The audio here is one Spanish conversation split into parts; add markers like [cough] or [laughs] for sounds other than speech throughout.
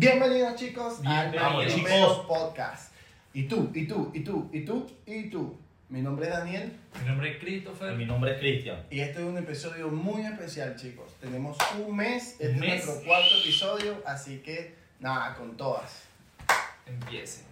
Bienvenidos chicos al Podcast. Y tú, y tú, y tú, y tú, y tú. Mi nombre es Daniel Mi nombre es Christopher. Mi nombre es Cristian. y este es un episodio muy especial chicos. Tenemos un mes, este Un mes. es nuestro cuarto episodio, así que nada, con todas. Empiece.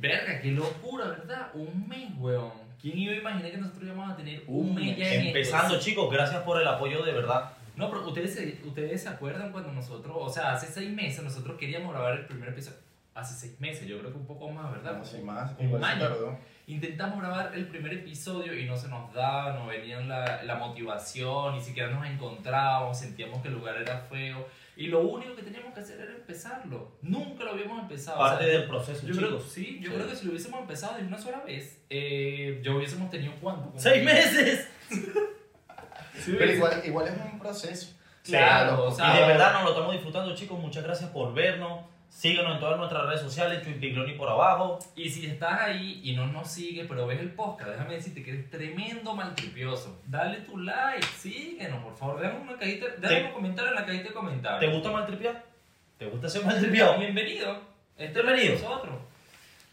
Verga, qué locura, ¿verdad? Un mes, weón. ¿Quién iba a imaginar que nosotros íbamos a tener un, ya mes. en Empezando, esto? chicos, gracias por el apoyo de verdad. No, pero ustedes se, ustedes se acuerdan cuando nosotros, o sea, hace seis meses nosotros queríamos grabar el primer episodio. Hace seis meses, yo creo que un poco más, ¿verdad? No sé más, Un igual se año. tardó. Intentamos grabar el primer episodio y no se nos daba, no venía la, la motivación, ni siquiera nos encontrábamos, sentíamos que el lugar era feo. Y lo único que teníamos que hacer era empezarlo. Nunca lo habíamos empezado. Parte o sea, del proceso, yo creo, chicos. sí, yo Sí. creo que si lo hubiésemos empezado de una sola vez, eh, yo hubiésemos tenido cuánto? Como- ¡Seis meses! [laughs] Sí, Pero igual, igual es un proceso. Claro, o sea, y de verdad nos lo estamos disfrutando, chicos. Muchas gracias por vernos. Síganos en todas nuestras redes sociales, Twinpicloni por abajo. Y si estás ahí y no nos sigues, pero ves el podcast, déjame decirte que eres tremendo maltripioso. Dale tu like, síguenos, por favor. Déjame una cajita, déjame Te- un comentario en la cajita de ¿Te comentarios. gusta maltripear? ¿Te gusta ser maltripeado? Bienvenido. Este Bienvenido. es nosotros.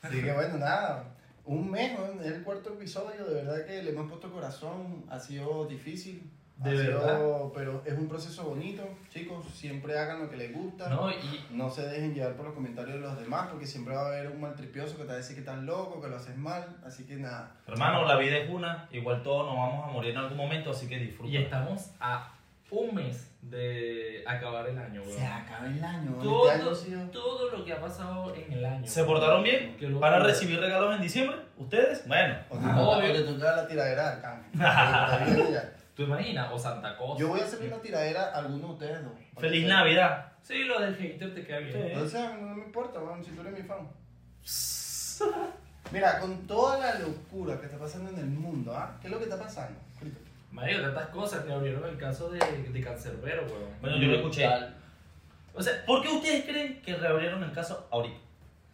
Así que bueno, nada. Un mes, el cuarto episodio, de verdad que le hemos puesto corazón, ha sido difícil. De ha sido- verdad. pero es un proceso bonito, chicos, siempre hagan lo que les gusta. No, y No se dejen llevar por los comentarios de los demás, porque siempre va a haber un maltripioso que te va a decir que estás loco, que lo haces mal, así que nada. Hermano, la vida es una. Igual todos nos vamos a morir en algún momento, así que disfruta. y estamos a un mes de acabar el año, weón. Se acaba el año, Todo, este año sido... todo lo que ha pasado en el año. ¿Se portaron bien? ¿Van a recibir regalos en diciembre? ¿Ustedes? Bueno. O te, Ah, toca- o te toca la tiradera [laughs] de ¿Tú imaginas? O Santa Cosa. Yo voy a hacerle una tiradera a alguno de ustedes dos. ¡Feliz Navidad! Sí, lo del hater te queda bien. Sí. O sea, no me importa, weón, si tú eres mi fan. Mira, con toda la locura que está pasando en el mundo, ¿ah? ¿Qué es lo que está pasando? Mario, tantas cosas que abrieron el caso de, de Cancerbero, weón. Bueno, yo lo escuché. Brutal. O sea, ¿por qué ustedes creen que reabrieron el caso ahorita?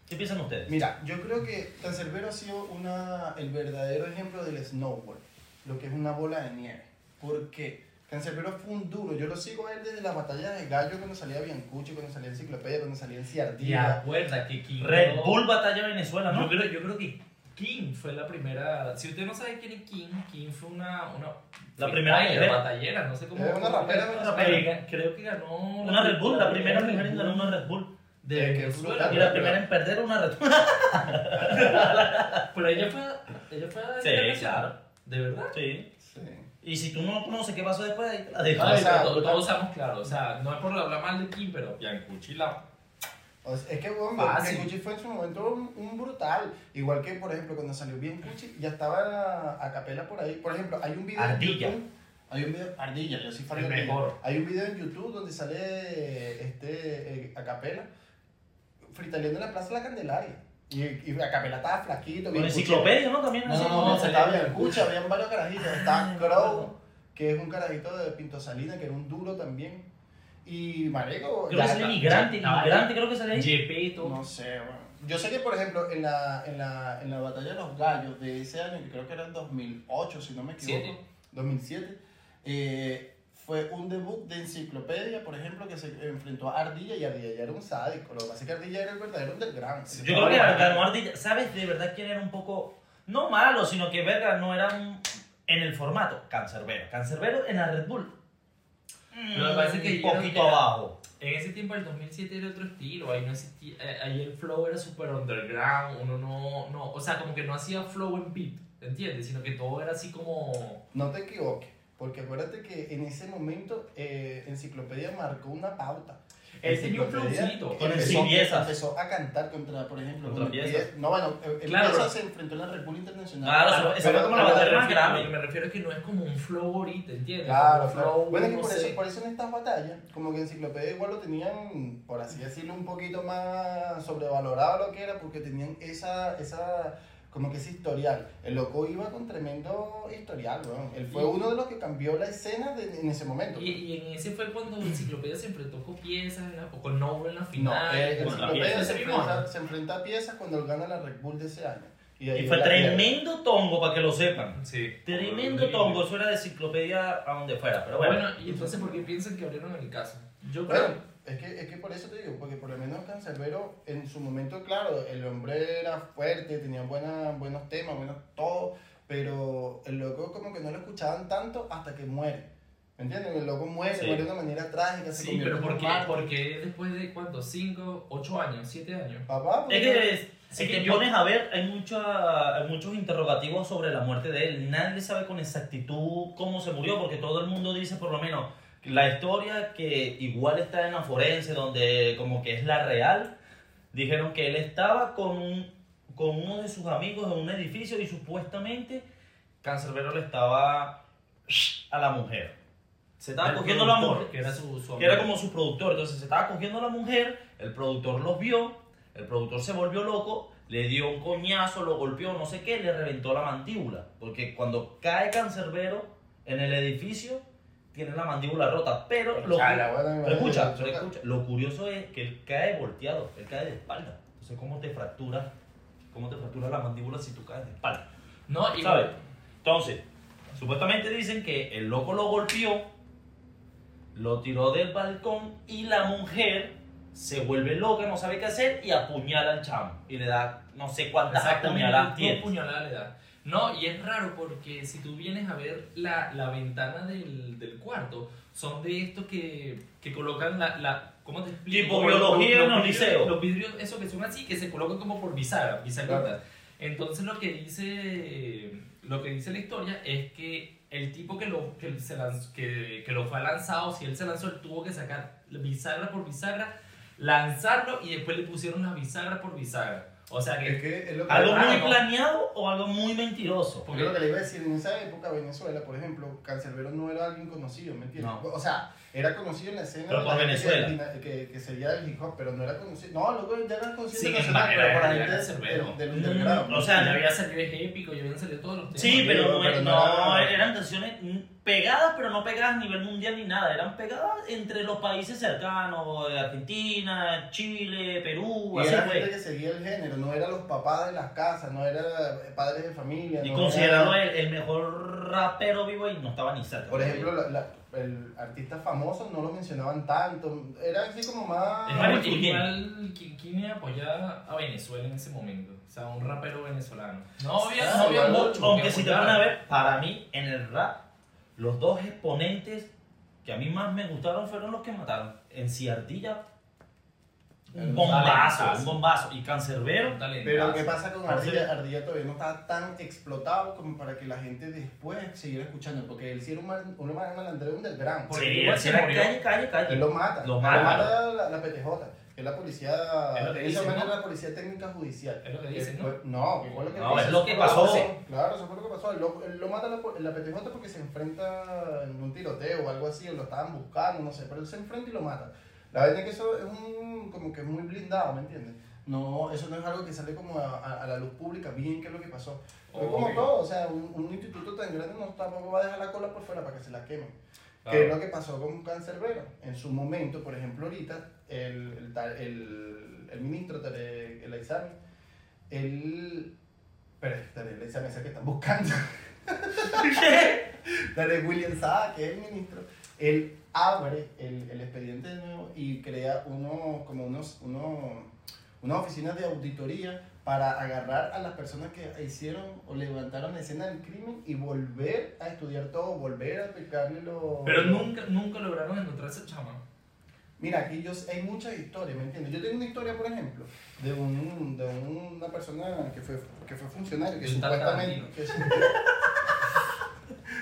¿Qué piensan ustedes? Mira, yo creo que Cancerbero ha sido una, el verdadero ejemplo del snowboard, lo que es una bola de nieve. ¿Por qué? Cancerbero fue un duro, yo lo sigo a él desde la batalla de gallo cuando salía Biancucci, cuando salía Enciclopedia, cuando salía ¿Te Ciardía. acuerdas que King Red Bull Batalla Venezuela, Yo ¿no? creo, yo creo que King fue la primera. Si usted no sabe quién es King, King fue una. una La primera mujer. batallera, no sé cómo. Era una rapera, una rapera. Eh, Creo que ganó. Una Red Bull, la primera mujer en ganar una Red Bull. De Eh, que Venezuela. brutal. Y la primera en perder una Red Bull. [laughs] Pero ella fue. Ella fue. Sí, claro. ¿De verdad? Sí. Sí. Y si tú no conoces qué pasó después, ahí te la dejo. Ah, Ay, o sea, todos estamos claros. O sea, no es por hablar mal de King, pero Biancucci la. O sea, es que bueno. Biancucci fue en su momento un, un brutal. Igual que, por ejemplo, cuando salió Biancucci, ya estaba a, capela por ahí. Por ejemplo, hay un video Ardilla. en YouTube. Hay un video, Ardilla, yo Ardilla. mejor. Hay un video en YouTube donde sale este eh, a capela fritaleando en la Plaza de la Candelaria. Y, y a capela estaba flaquito. Con enciclopedia, ¿no? También No, no, no, no, no, estaba salía Biancucci, habían varios carajitos. Ya [laughs] Crow, que es un carajito de Pinto Salina, que era un duro también. Y Marico. Creo ya- que sale ya- migrante, ya- migrante creo que sale ahí. Jepeto. No sé, bueno. Yo sé que, por ejemplo, en la, en, la, en la batalla de los gallos de ese año, que creo que era en 2008, si no me equivoco, Siete. 2007, eh, fue un debut de enciclopedia, por ejemplo, que se enfrentó a Ardilla y Ardilla ya era un sádico. Lo que pasa es que Ardilla era el verdadero underground. Yo creo que ganó Ardilla. ¿Sabes de verdad quién era un poco, no malo, sino que verga no era un, en el formato? Cancerbero. Cancerbero en la Red Bull. Lo que pasa es que un poquito que- abajo. En ese tiempo, el 2007 era otro estilo, ahí no existía, eh, ahí el flow era super underground, uno no, no, o sea, como que no hacía flow en beat, ¿entiendes? Sino que todo era así como... No te equivoques, porque acuérdate que en ese momento eh, Enciclopedia marcó una pauta. Él tenía un flowcito. Con el empezó, empezó a cantar contra, por ejemplo, Contra con el piezas. pie- No, bueno, el el Claro, Pieza pero- se enfrentó en la Red Bull Internacional. Claro, pero fue como la a lo que batalla me más refiero- a que me refiero es que no es como un flow ahorita, ¿entiendes? Claro, flow, Bueno, es que no por eso, por eso en estas batallas, como que Enciclopedia igual lo tenían, por así decirlo, un poquito más sobrevalorado lo que era, porque tenían esa, esa, como que ese historial. El loco iba con tremendo historial, weón. Él fue Y- uno de los que cambió la escena de- en ese momento. Y, y en ese fue cuando Enciclopedia se enfrentó con piezas o con Noble en la No, final. eh, Bueno, Enciclopedia se enfrenta, se enfrenta a piezas cuando él gana la Red Bull de ese año. Y, Y fue tremendo tongo, para que lo sepan. Sí. Tremendo tongo, eso era de enciclopedia a donde fuera, pero bueno. Bueno, y entonces, ¿por qué piensan que abrieron el caso? Yo creo. Bueno, es que, es que por eso te digo, porque por lo menos Cancerbero en su momento, claro, el hombre era fuerte, tenía buena, buenos temas, buenos todo, pero el loco como que no lo escuchaban tanto hasta que muere. ¿Me entiendes? El loco muere, Sí. muere de una manera trágica, se Sí, convierte pero en ¿por qué? Porque después de cuánto? ¿5, 8 años? ¿7 años? Papá, Es que si Es te que yo- pones a ver, hay, mucha, hay muchos interrogativos sobre la muerte de él. Nadie sabe con exactitud cómo se murió, porque todo el mundo dice, por lo menos, la historia que igual está en la forense, donde como que es la real, dijeron que él estaba con, un- con uno de sus amigos en un edificio y supuestamente Cancerbero le estaba a la mujer. Se estaba El cogiendo la mujer Que era su, su que era como su productor. Entonces se estaba cogiendo a la mujer, el productor los vio, el productor se volvió loco, le dio un coñazo, lo golpeó, no sé qué, le reventó la mandíbula. Porque cuando cae Cancerbero en el edificio, tiene la mandíbula rota. Pero lo, Chala, bueno, me pero escucha, pero lo curioso es que él cae volteado, él cae de espalda. Entonces, ¿cómo te fractura? ¿Cómo te fractura la mandíbula si tú caes de espalda? No, y ¿Sabes? Entonces, supuestamente dicen que el loco lo golpeó, lo tiró del balcón y la mujer se vuelve loca, no sabe qué hacer y apuñala al chamo. Y le da no sé cuántas apuñaladas dos tiene. puñaladas le da. No, y es raro porque si tú vienes a ver la, la ventana del, del cuarto, son de estos que, que colocan la, la... ¿Cómo te explico? Tipo biología en los vidrios- liceos. Los vidrios, esos que son así, que se colocan como por bisagra. Entonces lo que dice lo que dice la historia es que el tipo que lo, que se lanzó- que, que lo fue lanzado, si él se lanzó, él tuvo que sacar bisagra por bisagra, lanzarlo y después le pusieron la bisagra por bisagra. O sea que Es que es lo que, ¿Algo muy planeado o algo muy mentiroso? porque lo que le iba a decir, en esa época Venezuela, por ejemplo, Cancerbero no era alguien conocido, ¿me entiendes? No. O sea, era conocido en la escena Pero de por Venezuela. Que, que, que sería del hip hop, pero no era conocido. No, luego ya era conocido Sin nacional, pero por la gente del, del Mm, underground. o sea, ya había salido épico, ya habían salido todos los temas. Sí, pero, pero- no, pero no no, era- eran canciones pegadas, pero no pegadas a nivel mundial ni nada. Eran pegadas entre los países cercanos, de Argentina, Chile, Perú, Y así era fue. gente que seguía el género, no eran los papás de las casas, no eran padres de familia. Y no considerarlo era- el, el mejor rapero vivo y no estaba ni cerca. Por ejemplo, la- la- el artista famoso no lo mencionaban tanto, era así como más... Es Fulgen. igual, ¿quién, quién apoyaba a Venezuela en ese momento? O sea, un rapero venezolano. No había, no había mucho. Aunque que si te van a ver, para mí, en el rap, los dos exponentes que a mí más me gustaron fueron los que mataron. En Ciardilla, un bombazo, un bombazo. Y Cancerbero. Pero ¿qué pasa con Ardilla? Ardilla todavía no está tan explotado como para que la gente después siguiera escuchando, porque él sí era un, mal- un mal- malandrero underground. Porque sí, él se era murió. calle, calle, calle. Él lo mata. Lo mata. la, la PTJ, que es la policía, Es lo que dicen, ¿no? la policía técnica judicial. Es lo que dicen, ¿no? fue- no, fue lo que No, es lo que pasó. Claro, eso fue lo que pasó. Él lo, él lo mata la, la PTJ porque se enfrenta en un tiroteo o algo así, o lo estaban buscando, no sé, pero él se enfrenta y lo mata. La verdad es que eso es un, como que muy blindado, ¿me entiendes? No, eso no es algo que sale como a, a- a la luz pública, bien qué es lo que pasó. Pero como todo, o sea, un, un instituto tan grande no tampoco va a dejar la cola por fuera para que se la quemen. Claro. ¿Qué es lo que pasó con Cancerbero? En su momento, por ejemplo, ahorita, el, el, el, el ministro Tarek El Aizami, él. Espera, Tarek El Aizami es el que están buscando. [laughs] [laughs] Tarek William Saab, que es el ministro, él abre el, el expediente de nuevo y crea uno, como unos, uno, unas oficinas de auditoría para agarrar a las personas que hicieron o levantaron la escena del crimen y volver a estudiar todo, volver a aplicarle lo... Pero nunca, nunca lograron encontrar ese chama. Mira, aquí yo, hay muchas historias, ¿me entiendes? Yo tengo una historia, por ejemplo, de, un, de una persona que fue, que fue funcionario, que supuestamente... Que, [laughs]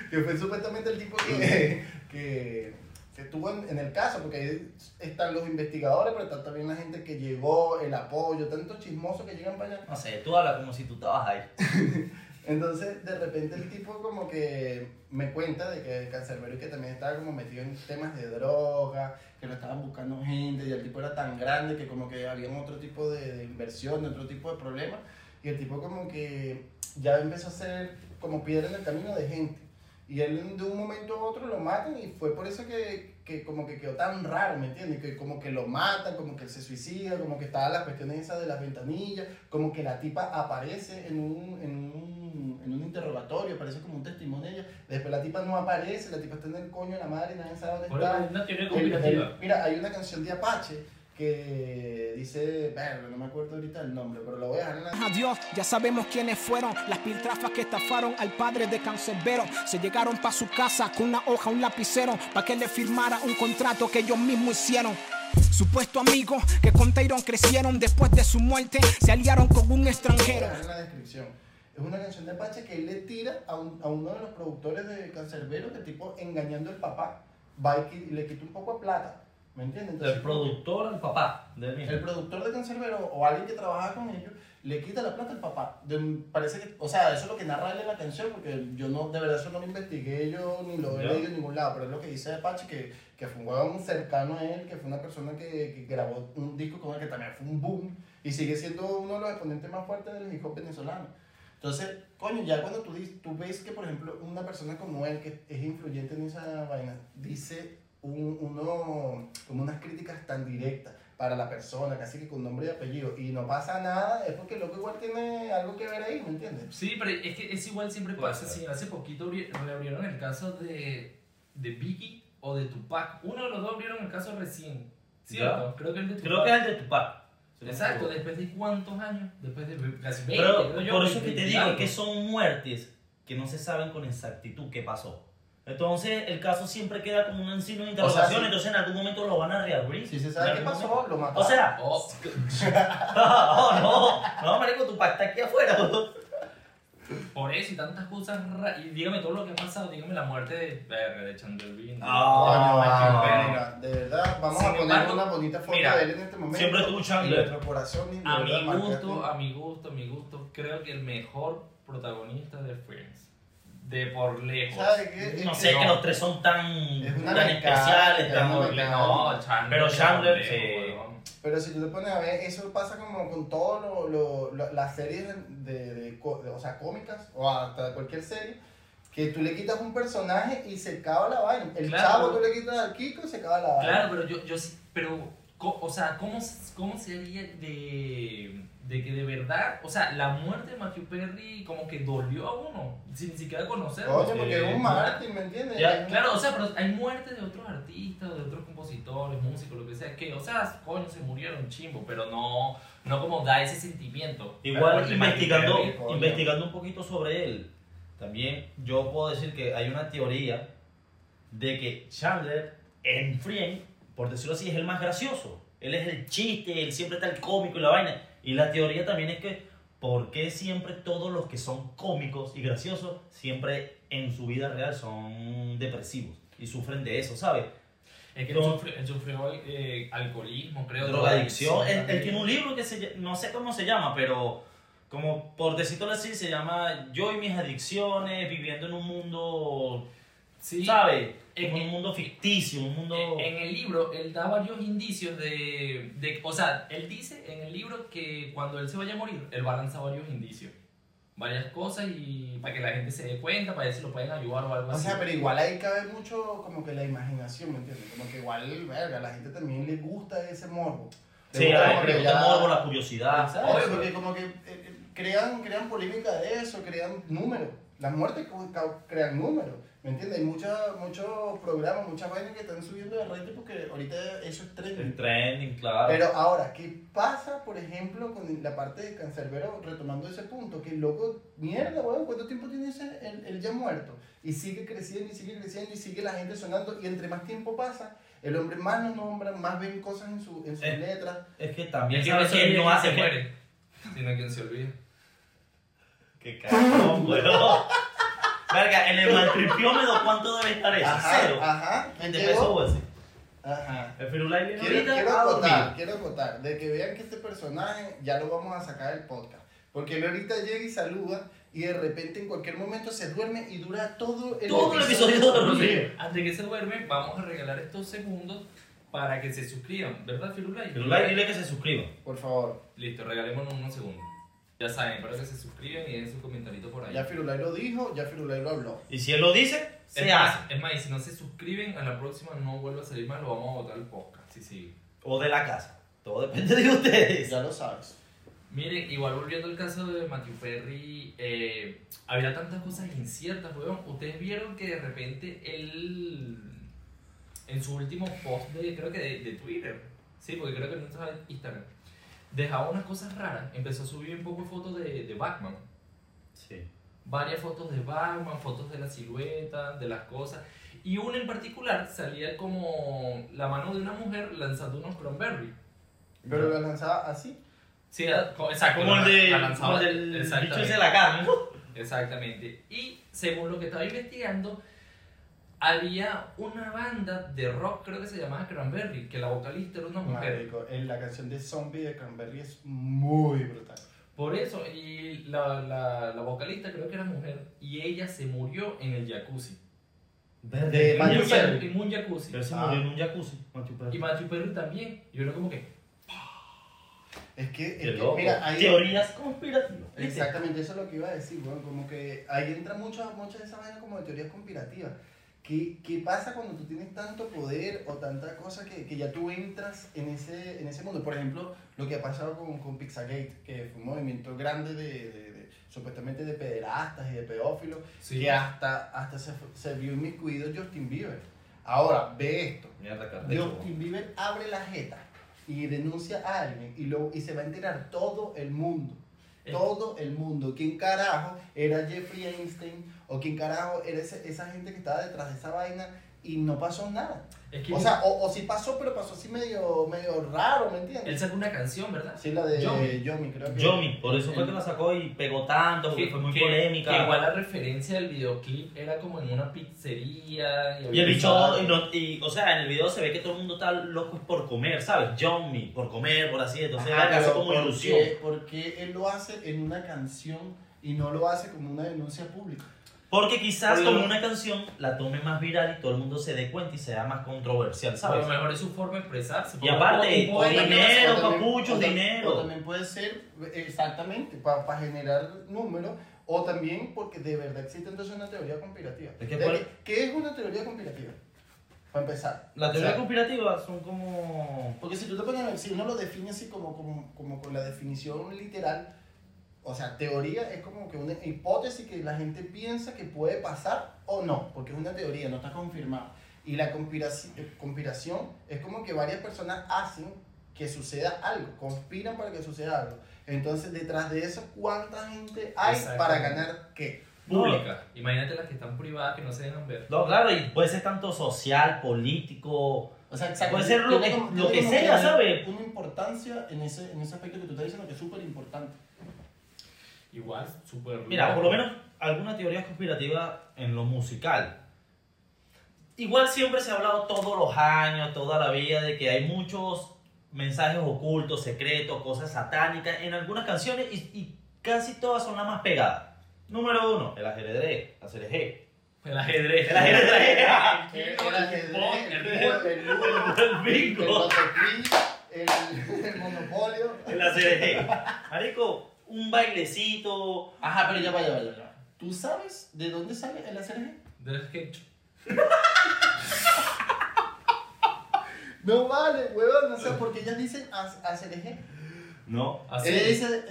que fue supuestamente el tipo que, [laughs] que, que estuvo en, en el caso, porque ahí están los investigadores, pero está también la gente que llegó, el apoyo, tantos chismosos que llegan para allá. No sé, tú hablas como si tú estabas ahí. [laughs] Entonces, de repente el tipo como que me cuenta de que Cancerbero y que también estaba como metido en temas de droga, que lo estaban buscando gente y el tipo era tan grande que como que había otro tipo de, de inversión, otro tipo de problemas y el tipo como que ya empezó a ser como piedra en el camino de gente. Y él de un momento a otro lo matan y fue por eso que, que como que quedó tan raro, ¿me entiendes? Que como que lo matan, como que él se suicida, como que estaba las cuestiones esas de las ventanillas, como que la tipa aparece en un, en un, en un interrogatorio, aparece como un testimonio de ella, después la tipa no aparece, la tipa está en el coño de la madre, nadie sabe dónde está. una teoría El- el- mira, hay una canción de Apache que dice, verga, no me acuerdo ahorita el nombre, pero lo voy a dejar en la... Adiós, ya sabemos quiénes fueron las piltrafas que estafaron al padre de Cancerbero. Se llegaron pa' su casa con una hoja, un lapicero, pa' que le firmara un contrato que ellos mismos hicieron. Supuesto amigo que con Tyron crecieron después de su muerte, se aliaron con un extranjero. en la descripción. Es una canción de Apache que él le tira a, un- a uno de los productores de Cancerbero, que tipo engañando al papá, va y le quita un poco de plata, ¿me entiendes? Entonces, El productor, el papá mismo. el productor de Cancerbero o alguien que trabaja con ellos le quita la plata al papá. De- parece que, o sea, eso es lo que narra él en la canción, porque yo no, de verdad eso no lo investigué yo ni lo he leído en ningún lado, pero es lo que dice Apache, que, que fue un huevón cercano a él, que fue una persona que, que grabó un disco con él que también fue un boom y sigue siendo uno de los exponentes más fuertes del hip hop venezolano. Entonces, coño, ya cuando tú, tú ves que, por ejemplo, una persona como él, que es influyente en esa vaina, dice un, uno, como unas críticas tan directas para la persona, casi que con nombre y apellido, y no pasa nada, es porque el loco igual tiene algo que ver ahí, ¿me entiendes? Sí, pero es que es igual siempre pasa. Sí, hace poquito abri- reabrieron el caso de, de Biggie o de Tupac. Uno de los dos abrieron el caso recién. ¿Cierto? Creo que el de Tupac. Creo que es el de Tupac. Exacto, después de cuántos años? Después de casi 20. Pero yo, por eso que 20 te digo que son muertes que no se saben con exactitud qué pasó. Entonces el caso siempre queda como un signo de interrogación, sí. entonces en algún momento lo van a reabrir. Si se sabe qué pasó, momento. lo mataron. O sea, [laughs] Oh, [laughs] oh, no, no, marico, tu está aquí afuera. por eso y tantas cosas. ra- Y dígame todo lo que ha pasado. Dígame la muerte de, verga, de Chandler Bing. Ah. Mira, de verdad, vamos Sin a poner embargo, una bonita foto mira, de él en este momento. siempre tú, Chandler. nuestro corazón, y A mi gusto, a mi gusto, a mi gusto, creo que el mejor protagonista de Friends. De por lejos. ¿Sabe qué? No Es sé, que que los tres son tan, Es una tan mecánica, especiales, es tan... una mecánica. No, Chandler. Pero Chandler, sí. Pero si tú te pones a ver, eso pasa como con todas lo, lo- lo- las series de, de o sea, cómicas o hasta cualquier serie, que tú le quitas un personaje y se acaba la vaina. El Claro. chavo tú le quitas al Kiko y se acaba la vaina. Claro, pero yo, yo sí, pero, co- o sea, ¿cómo, cómo sería de, de que de verdad, o sea, la muerte de Matthew Perry como que dolió a uno, sin ni siquiera conocerlo? Coño, porque es un mártir, ¿me entiendes? Ya, un- Claro, o sea, pero hay muertes de otros artistas, de otros compositores, músicos, lo que sea, que, o sea, coño, se murieron chimbo, pero no, no como da ese sentimiento. Igual investigando, Perry, investigando un poquito sobre él, también yo puedo decir que hay una teoría de que Chandler en Friends, por decirlo así, es el más gracioso. Él es el chiste, él siempre está el cómico y la vaina. Y la teoría también es que, ¿por qué siempre todos los que son cómicos y graciosos, siempre en su vida real son depresivos y sufren de eso, ¿sabes? Es que él sufrió, él sufrió eh, alcoholismo, creo. drogadicción. Él, él tiene un libro que se no sé cómo se llama, pero como por decirlo así, se llama Yo y mis adicciones, viviendo en un mundo, Sí, ¿sabes? en- Como un mundo ficticio, un mundo... En el libro, él da varios indicios de, de- O sea, él dice en el libro que cuando él se vaya a morir, él va a lanzar varios indicios. Varias cosas y para que la gente se dé cuenta, para ver si lo pueden ayudar o algo O así. sea, pero igual ahí cabe mucho como que la imaginación, ¿me entiendes? Como que igual, verga, a la gente también le gusta ese morbo. Le sí, a la gente ya- morbo, la curiosidad. Exacto. Oye, porque como que eh, crean, crean polémica de eso, crean números. Las muertes crean números, ¿me entiendes? Hay muchos programas, muchas vainas que están subiendo de rating porque ahorita eso es trending. El trending, claro. Pero ahora, ¿qué pasa, por ejemplo, con la parte de Cancerbero, retomando ese punto? Que el loco, mierda, weón, ¿cuánto tiempo tiene ese, el, el ya muerto? Y sigue creciendo y sigue creciendo y sigue la gente sonando. Y entre más tiempo pasa, el hombre más nos nombra, más ven cosas en, su, en sus Eh. letras. es que también es que sabes no hace muere, sino quien se olvida. Qué cagón, weón. Verga, en el maltripiómetro, ¿cuánto debe estar eso? Ajá, Cero. ajá. ¿quién ¿Te llegó? pesó, güey? Ajá. El Firulai viene Quiero, ahorita quiero a dormir. acotar, quiero acotar, de que vean que este personaje ya lo vamos a sacar del podcast. Porque él ahorita llega y saluda y de repente en cualquier momento se duerme y dura todo el Todo el episodio dormido. Antes que se duerme, vamos a regalar estos segundos para que se suscriban, ¿verdad, Firulai? Firulai, dile que se suscriba. Por favor. Listo, regalémonos unos segundos. Ya saben, espero que se suscriban y den su comentarito por ahí. Ya Firulai lo dijo, ya Firulai lo habló. Y si él lo dice, es, se más, hace. es más, y si no se suscriben, a la próxima no vuelve a salir más, lo vamos a botar el podcast. Sí, sí. O de la casa. Todo depende de ustedes. Ya lo sabes. Miren, igual volviendo al caso de Matthew Perry, eh, había tantas cosas inciertas, weón. Ustedes vieron que de repente él, en su último post de, creo que de, de Twitter, sí, porque creo que no estaba en Instagram, dejaba unas cosas raras. Empezó a subir un poco fotos de, de Batman. Sí. Varias fotos de Batman, fotos de la silueta, de las cosas. Y una en particular salía como la mano de una mujer lanzando unos cranberry. Pero lo lanzaba así. Sí, co- exacto. Como el, la- de, la como el del bicho de la. Exactamente. Y según lo que estaba investigando, había una banda de rock, creo que se llamaba Cranberry, que la vocalista era una mujer. Marico, en la canción de Zombie de Cranberry es muy brutal. Por eso, y la, la, la vocalista creo que era mujer, y ella se murió en el jacuzzi. Verde. De En Matthew un, Perry. en un jacuzzi. Pero se Ah. murió en un jacuzzi, Matthew Perry. Y Matthew Perry también. Y era como que, Es que, es que, mira, ahí... Teorías conspirativas. Exactamente, eso es lo que iba a decir, weón. Como que ahí entra mucha, mucha de esa vaina como de teorías conspirativas. ¿Qué, ¿Qué pasa cuando tú tienes tanto poder o tanta cosa que, que ya tú entras en ese, en ese mundo? Por ejemplo, lo que ha pasado con, con Pizzagate, que fue un movimiento grande de, de- de- supuestamente de pederastas y de pedófilos, sí. que hasta, hasta se, se vio inmiscuido Justin Bieber. Ahora, ve esto. Mierda. Justin Bieber abre la jeta y denuncia a alguien y, lo, y se va a enterar todo el mundo. Eh. Todo el mundo. ¿Quién carajo era Jeffrey Einstein? ¿O quién carajo era ese- esa gente que estaba detrás de esa vaina? Y no pasó nada. Es que O sea, o, o sí pasó, pero pasó así medio, medio raro, ¿me él entiendes? sacó una canción, ¿verdad? Sí, la de Yomi. Yomi, creo que. Yomi, por eso fue El- que la sacó y pegó tanto, porque Que- fue muy que- polémica. que igual la referencia del videoclip era como en una pizzería. Y el bicho, y, no- y, o sea, en el video se ve que todo el mundo está loco por comer, ¿sabes? Me, por comer, por así, entonces Ajá, pero como ¿por ilusión. ¿Por qué él lo hace en una canción y no lo hace como una denuncia pública? Porque quizás como una canción la tome más viral y todo el mundo se dé cuenta y sea más controversial, A ¿sabes? lo mejor es su forma de expresarse. Y aparte, o dinero, o también- papucho, o tam- dinero. O también puede ser, exactamente, para generar números, o también porque de verdad existe entonces una teoría conspirativa. Es que ¿De qué, qué es una teoría conspirativa? Para empezar. La O teoría sea, conspirativa son como... Porque si tú te pones a si uno lo define así como, como, como con la definición literal, o sea, teoría es como que una hipótesis que la gente piensa que puede pasar o no, porque es una teoría, no está confirmada. Y la conspiraci- eh, conspiración es como que varias personas hacen que suceda algo, conspiran para que suceda algo. Entonces, detrás de eso, ¿cuánta gente hay para ganar qué? Pública. Imagínate las que están privadas que no se dejan ver. No, claro, y puede ser tanto social, político... O sea, exacto, Puede ser lo que- como- lo que sea, una- ¿sabe? Una importancia en ese, en ese aspecto que tú estás diciendo que es súper importante. Igual, súper. Mira, loco. por lo menos alguna teoría conspirativa en lo musical. Igual siempre se ha hablado todos los años, toda la vida, de que hay muchos mensajes ocultos, secretos, cosas satánicas en algunas canciones y, y casi todas son las más pegadas. Número uno, el ajedrez, la CRG. El ajedrez. El ajedrez. El ajedrez, el El- ludo, el ludo, El el bingo. El, el monopolio. El ACRG. Marico, un bailecito. Ajá, pero ya vaya, vaya, vaya. ¿Tú sabes de dónde sale el ACRG? Del sketch. [laughs] No vale, huevón, o sea, porque ellas dicen ACRG. No. Así. Dice,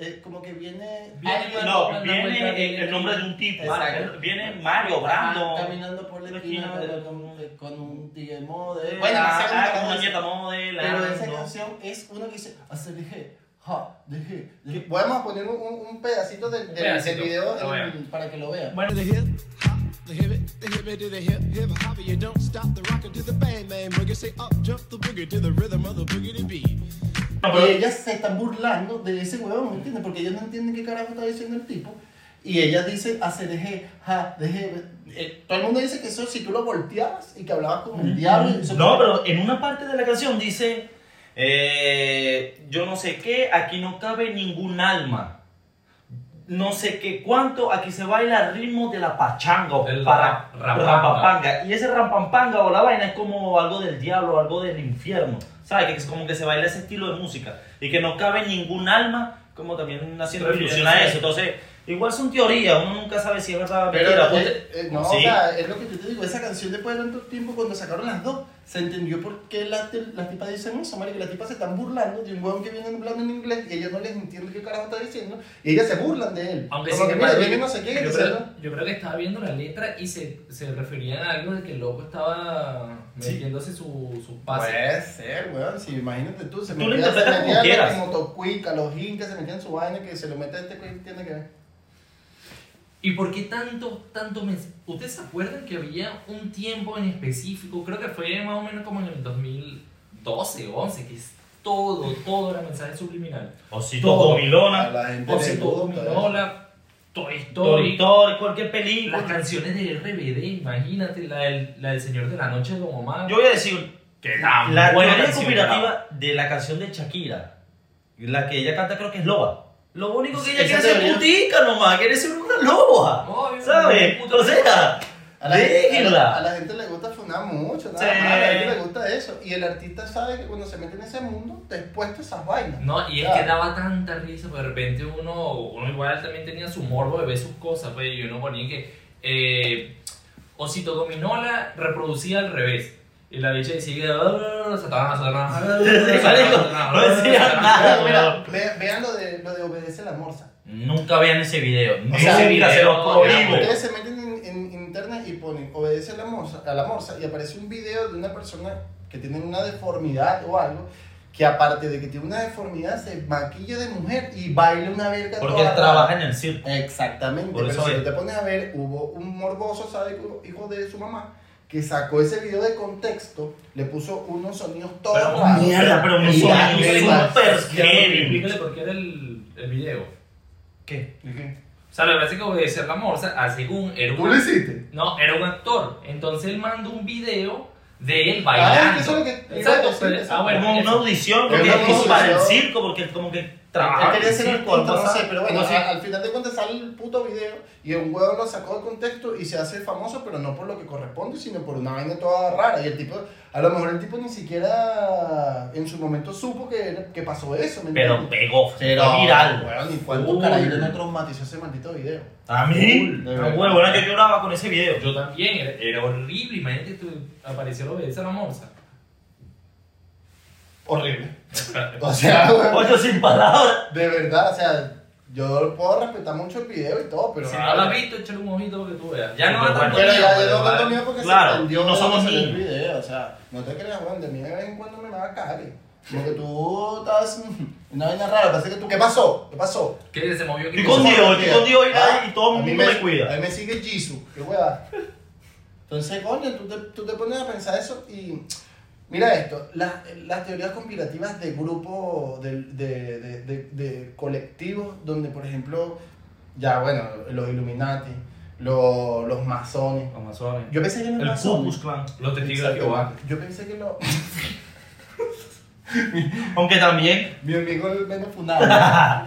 eh, como que viene... Viene No, viene el, el nombre de un tipo. Exacto. Viene Mario Ajá, Brando. caminando por la esquina con, con, con un de... Eh, Bueno, ah, ah, llama una nieta eso. modelo. Pero esa canción es uno que dice ACRG, ja, a poner un, pedacito del, pedacito, del video en- para que lo vean. Bueno, the hip hop, the hip it, the hip it to the hip hip hop. You don't stop the rocket to the bang bang boogie. Say up jump the boogie to the rhythm of the boogie to beat. No, Y pero- ellas se están burlando de ese huevón, ¿me entiendes? Porque ellas no entienden qué carajo está diciendo el tipo. Y ellas dicen ja, deje. Eh, todo el mundo dice que eso si tú lo volteabas y que hablabas con el diablo. y eso- No, pero en una parte de la canción dice, eh, yo no sé qué, aquí no cabe ningún alma. No sé qué cuánto, aquí se baila al ritmo de la pachanga o El para rampanga. rampampanga. Y ese rampampanga o la vaina es como algo del diablo, algo del infierno. ¿Sabes? Que es como que se baila ese estilo de música. Y que no cabe ningún alma como también haciendo ilusión a eso. Entonces, igual son teorías, uno nunca sabe si es verdad o Pero mentira. eh, Ponte- eh, no, Sí. o sea, es lo que yo te digo, esa canción después de tanto tiempo cuando sacaron las dos, se entendió por qué las, las tipas dicen eso, marico, las tipas se están burlando de un huevón que viene hablando en inglés y ellos no les entienden qué carajo está diciendo y ellas se burlan de él. Aunque Como sin que mira, viene no sé qué yo, creo, yo creo que estaba viendo la letra y se, se referían a algo de que el loco estaba Sí. metiéndose su, su pase. Puede ser, weón, sí, imagínate tú, se Tú lo metía, se interpretas como metía a quieras. los motocuica, los incas, se metían en su vaina que se lo mete a este que tiene que ver. ¿Y por qué tanto, tanto mes? ¿Ustedes se acuerdan que había un tiempo en específico? Creo que fue más o menos como en el 2012 o 11, que es todo, todo era mensaje subliminal. Osito Todo. A Comilona, la gente O sea, todo. Minola, Toy Story, cualquier película. las canciones de RBD, imagínate, la del, la del Señor de la Noche de Don Omar. Yo voy a decir, que la buena teoría conspirativa de la canción de Shakira, la que ella canta creo que es Loba. Lo único que ella quiere es ser teoría- putica nomás, quiere ser una loba. Obvio, ¿Sabes? O sea, A la, gente, a, la, a déjenla. la gente le gusta funar mucho, nada Sí. más, a la gente le gusta eso. Y el artista sabe que cuando se mete en ese mundo, te expuesto a esas vainas. No, y es que daba tanta risa, pues de repente uno, uno igual también tenía su morbo de ver sus cosas, pues, y uno ponía que eh, Osito Gominola reproducía al revés. Y la bicha decía, "Ah, Satanás, Satanás, Satanás, No decía Satanás". nada. Vean lo de, lo de obedece la morsa. Nunca vean ese video. No sea, se se lo prohíbo. Ustedes se meten en, en internet y ponen obedece a la, morsa, a la morsa y aparece un video de una persona que tiene una deformidad o algo que aparte de que tiene una deformidad se maquilla de mujer y baila una verga Porque toda él trabaja en el circo. Exactamente, Por pero eso si te pones a ver, hubo un morboso, ¿sabe? Hijo de su mamá, que sacó ese video de contexto, le puso unos sonidos todos Pero raros. mierda, pero unos sonidos la- súper Explícale heavy. explícale por qué era el, el video. ¿Qué? O sea, lo que pasa es que obedecer la morsa, a según era ¿Tú un, lo hiciste? no, era un actor. Entonces él mandó un video de él Ah, bailando. eso es lo que Exacto, pero- ah, bueno, Como una eso. audición, Es porque él hizo para el circo, porque como que Él trabaja quería en el algo no sé, pero bueno, al final de cuentas sale el puto video y un huevo lo sacó de contexto y se hace famoso, pero no por lo que corresponde, sino por una vaina toda rara. Y el tipo, a lo mejor el tipo ni siquiera en su momento supo que, que pasó eso, ¿me Pero pegó, fue Pero, viral. weón, ¿y cuántos carajillos no traumatizó ese maldito video? A mí, de no, huevo, bueno, yo lloraba con ese video. Yo también, era, era horrible. Imagínate tú apareció lo obedece a la morsa. Horrible. [laughs] O sea, weón, Oye, sin palabras. de verdad, o sea, yo puedo respetar mucho el video y todo, pero... si no lo has visto, échale un ojito que tú veas. Ya no da tanto miedo, ya no tanto miedo porque Claro, se no somos el video, o sea, no te creas, weón, de mí de vez en cuando me va a cagar. Como que tú estás [laughs] una vaina rara, parece que tú, ¿qué pasó? ¿Qué pasó? ¿Qué? Se movió. Estoy con Dios, estoy con Dios y, Ah, y todo el mundo me cuida. A mí me sigue Jisoo, qué hueva. Entonces, coño, tú te, tú te pones a pensar eso y... Mira esto, las, las teorías conspirativas de grupos, de, de, de, de- de colectivos, donde por ejemplo, ya bueno, los Illuminati, los, los masones. Amazones. Yo pensé que los El masones... Klan. Los testigos de Jehová. Yo pensé que los... [laughs] Aunque también, Mi amigo el menos funado. [laughs]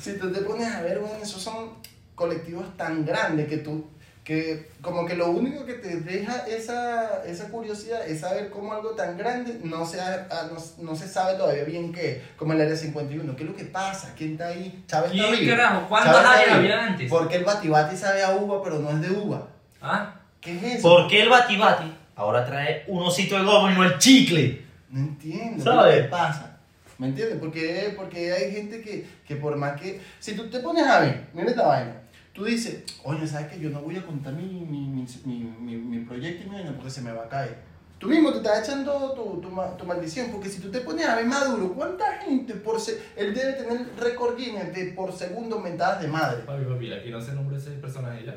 si tú te pones a ver, bueno, esos son colectivos tan grandes que tú, que como que lo único que te deja esa, esa curiosidad es saber cómo algo tan grande no se, ha- ah, no, no se sabe todavía bien qué, como el Área 51, qué es lo que pasa, quién está ahí, Chávez está ¿Quién vivo. carajo? ¿Cuántas está áreas había antes? ¿Por qué el batibati sabe a uva pero no es de uva? ¿Ah? ¿Qué es eso? ¿por qué el Bati Bati ahora trae un osito de goma y no el chicle? No entiendo. ¿Sabes? ¿Qué pasa? ¿Me entiendes? Porque, porque hay gente que, que por más que... Si tú te pones a ver, mira esta vaina. Tú dices, oye, ¿sabes qué? Yo no voy a contar mi, mi, mi, mi, proyecto y mi vaina porque se me va a caer. Tú mismo te estás echando tu, tu, tu maldición. Porque si tú te pones a ver Maduro, ¿cuánta gente por... Se él debe tener récord Guinness de por segundo mentadas de madre. Papi, papi, aquí no se nombra ese personaje ya.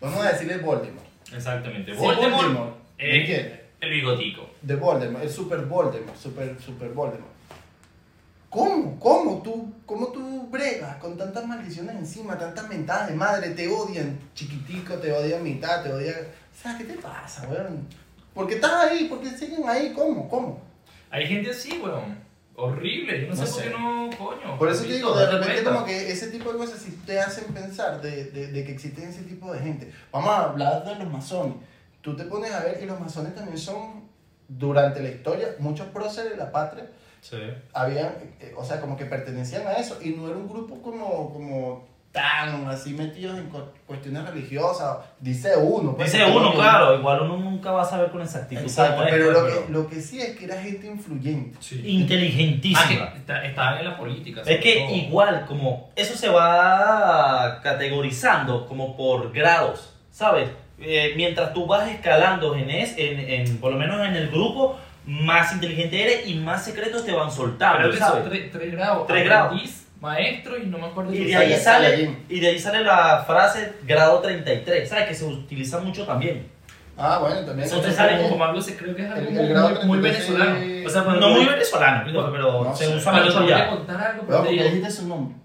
Vamos a decirle Voldemort. Exactamente. Sí, Voldemort. Voldemort. El bigotico. De Voldemort, el Super Voldemort, Super, Super Voldemort. ¿Cómo? ¿Cómo tú, cómo tú bregas con tantas maldiciones encima, tantas mentadas de madre? Te odian chiquitico, te odian mitad, te odian... O sea, ¿qué te pasa, weón? ¿Por qué estás ahí? ¿Por qué siguen ahí? ¿Cómo? ¿Cómo? Hay gente así, weón. Horrible. Yo no, No sé, sé. por qué no, coño. Por eso te digo, de repente cuenta. como que ese tipo de cosas sí te hacen pensar de, de, de que existen ese tipo de gente. Vamos a hablar de los masones. Tú te pones a ver y los masones también son, durante la historia, muchos próceres de la patria Sí. habían, eh, o sea, como que pertenecían a eso y no era un grupo como, como tan así metidos en cu- cuestiones religiosas, dice uno. pues, Dice uno, claro, igual uno nunca va a saber con exactitud Exacto, cómo es, pero pues, lo, pero que, lo que sí es que era gente influyente. Sí. inteligentísima. Ah, estaban en la política. Es que todo. igual, como eso se va categorizando como por grados, ¿sabes? Eh, mientras tú vas escalando en, es, en, en, por lo menos en el grupo, más inteligente eres y más secretos te van soltando, ¿sabes? tres, tres grados. Tres grados. Aprendiz, maestro y no me acuerdo Y qué de, ahí Saiyajin. sale, y de ahí sale la frase grado 33, ¿sabes? Que se utiliza mucho también. Ah, bueno, también. Eso te también- sale como algo, se- creo que es algo El- muy, el grado muy- muy 33 venezolano. O sea, No muy venezolano, Christopher, pero No se sé. usa Cuando mucho te voy a ya. contar algo, No, pero te porque digo, dijiste su nombre.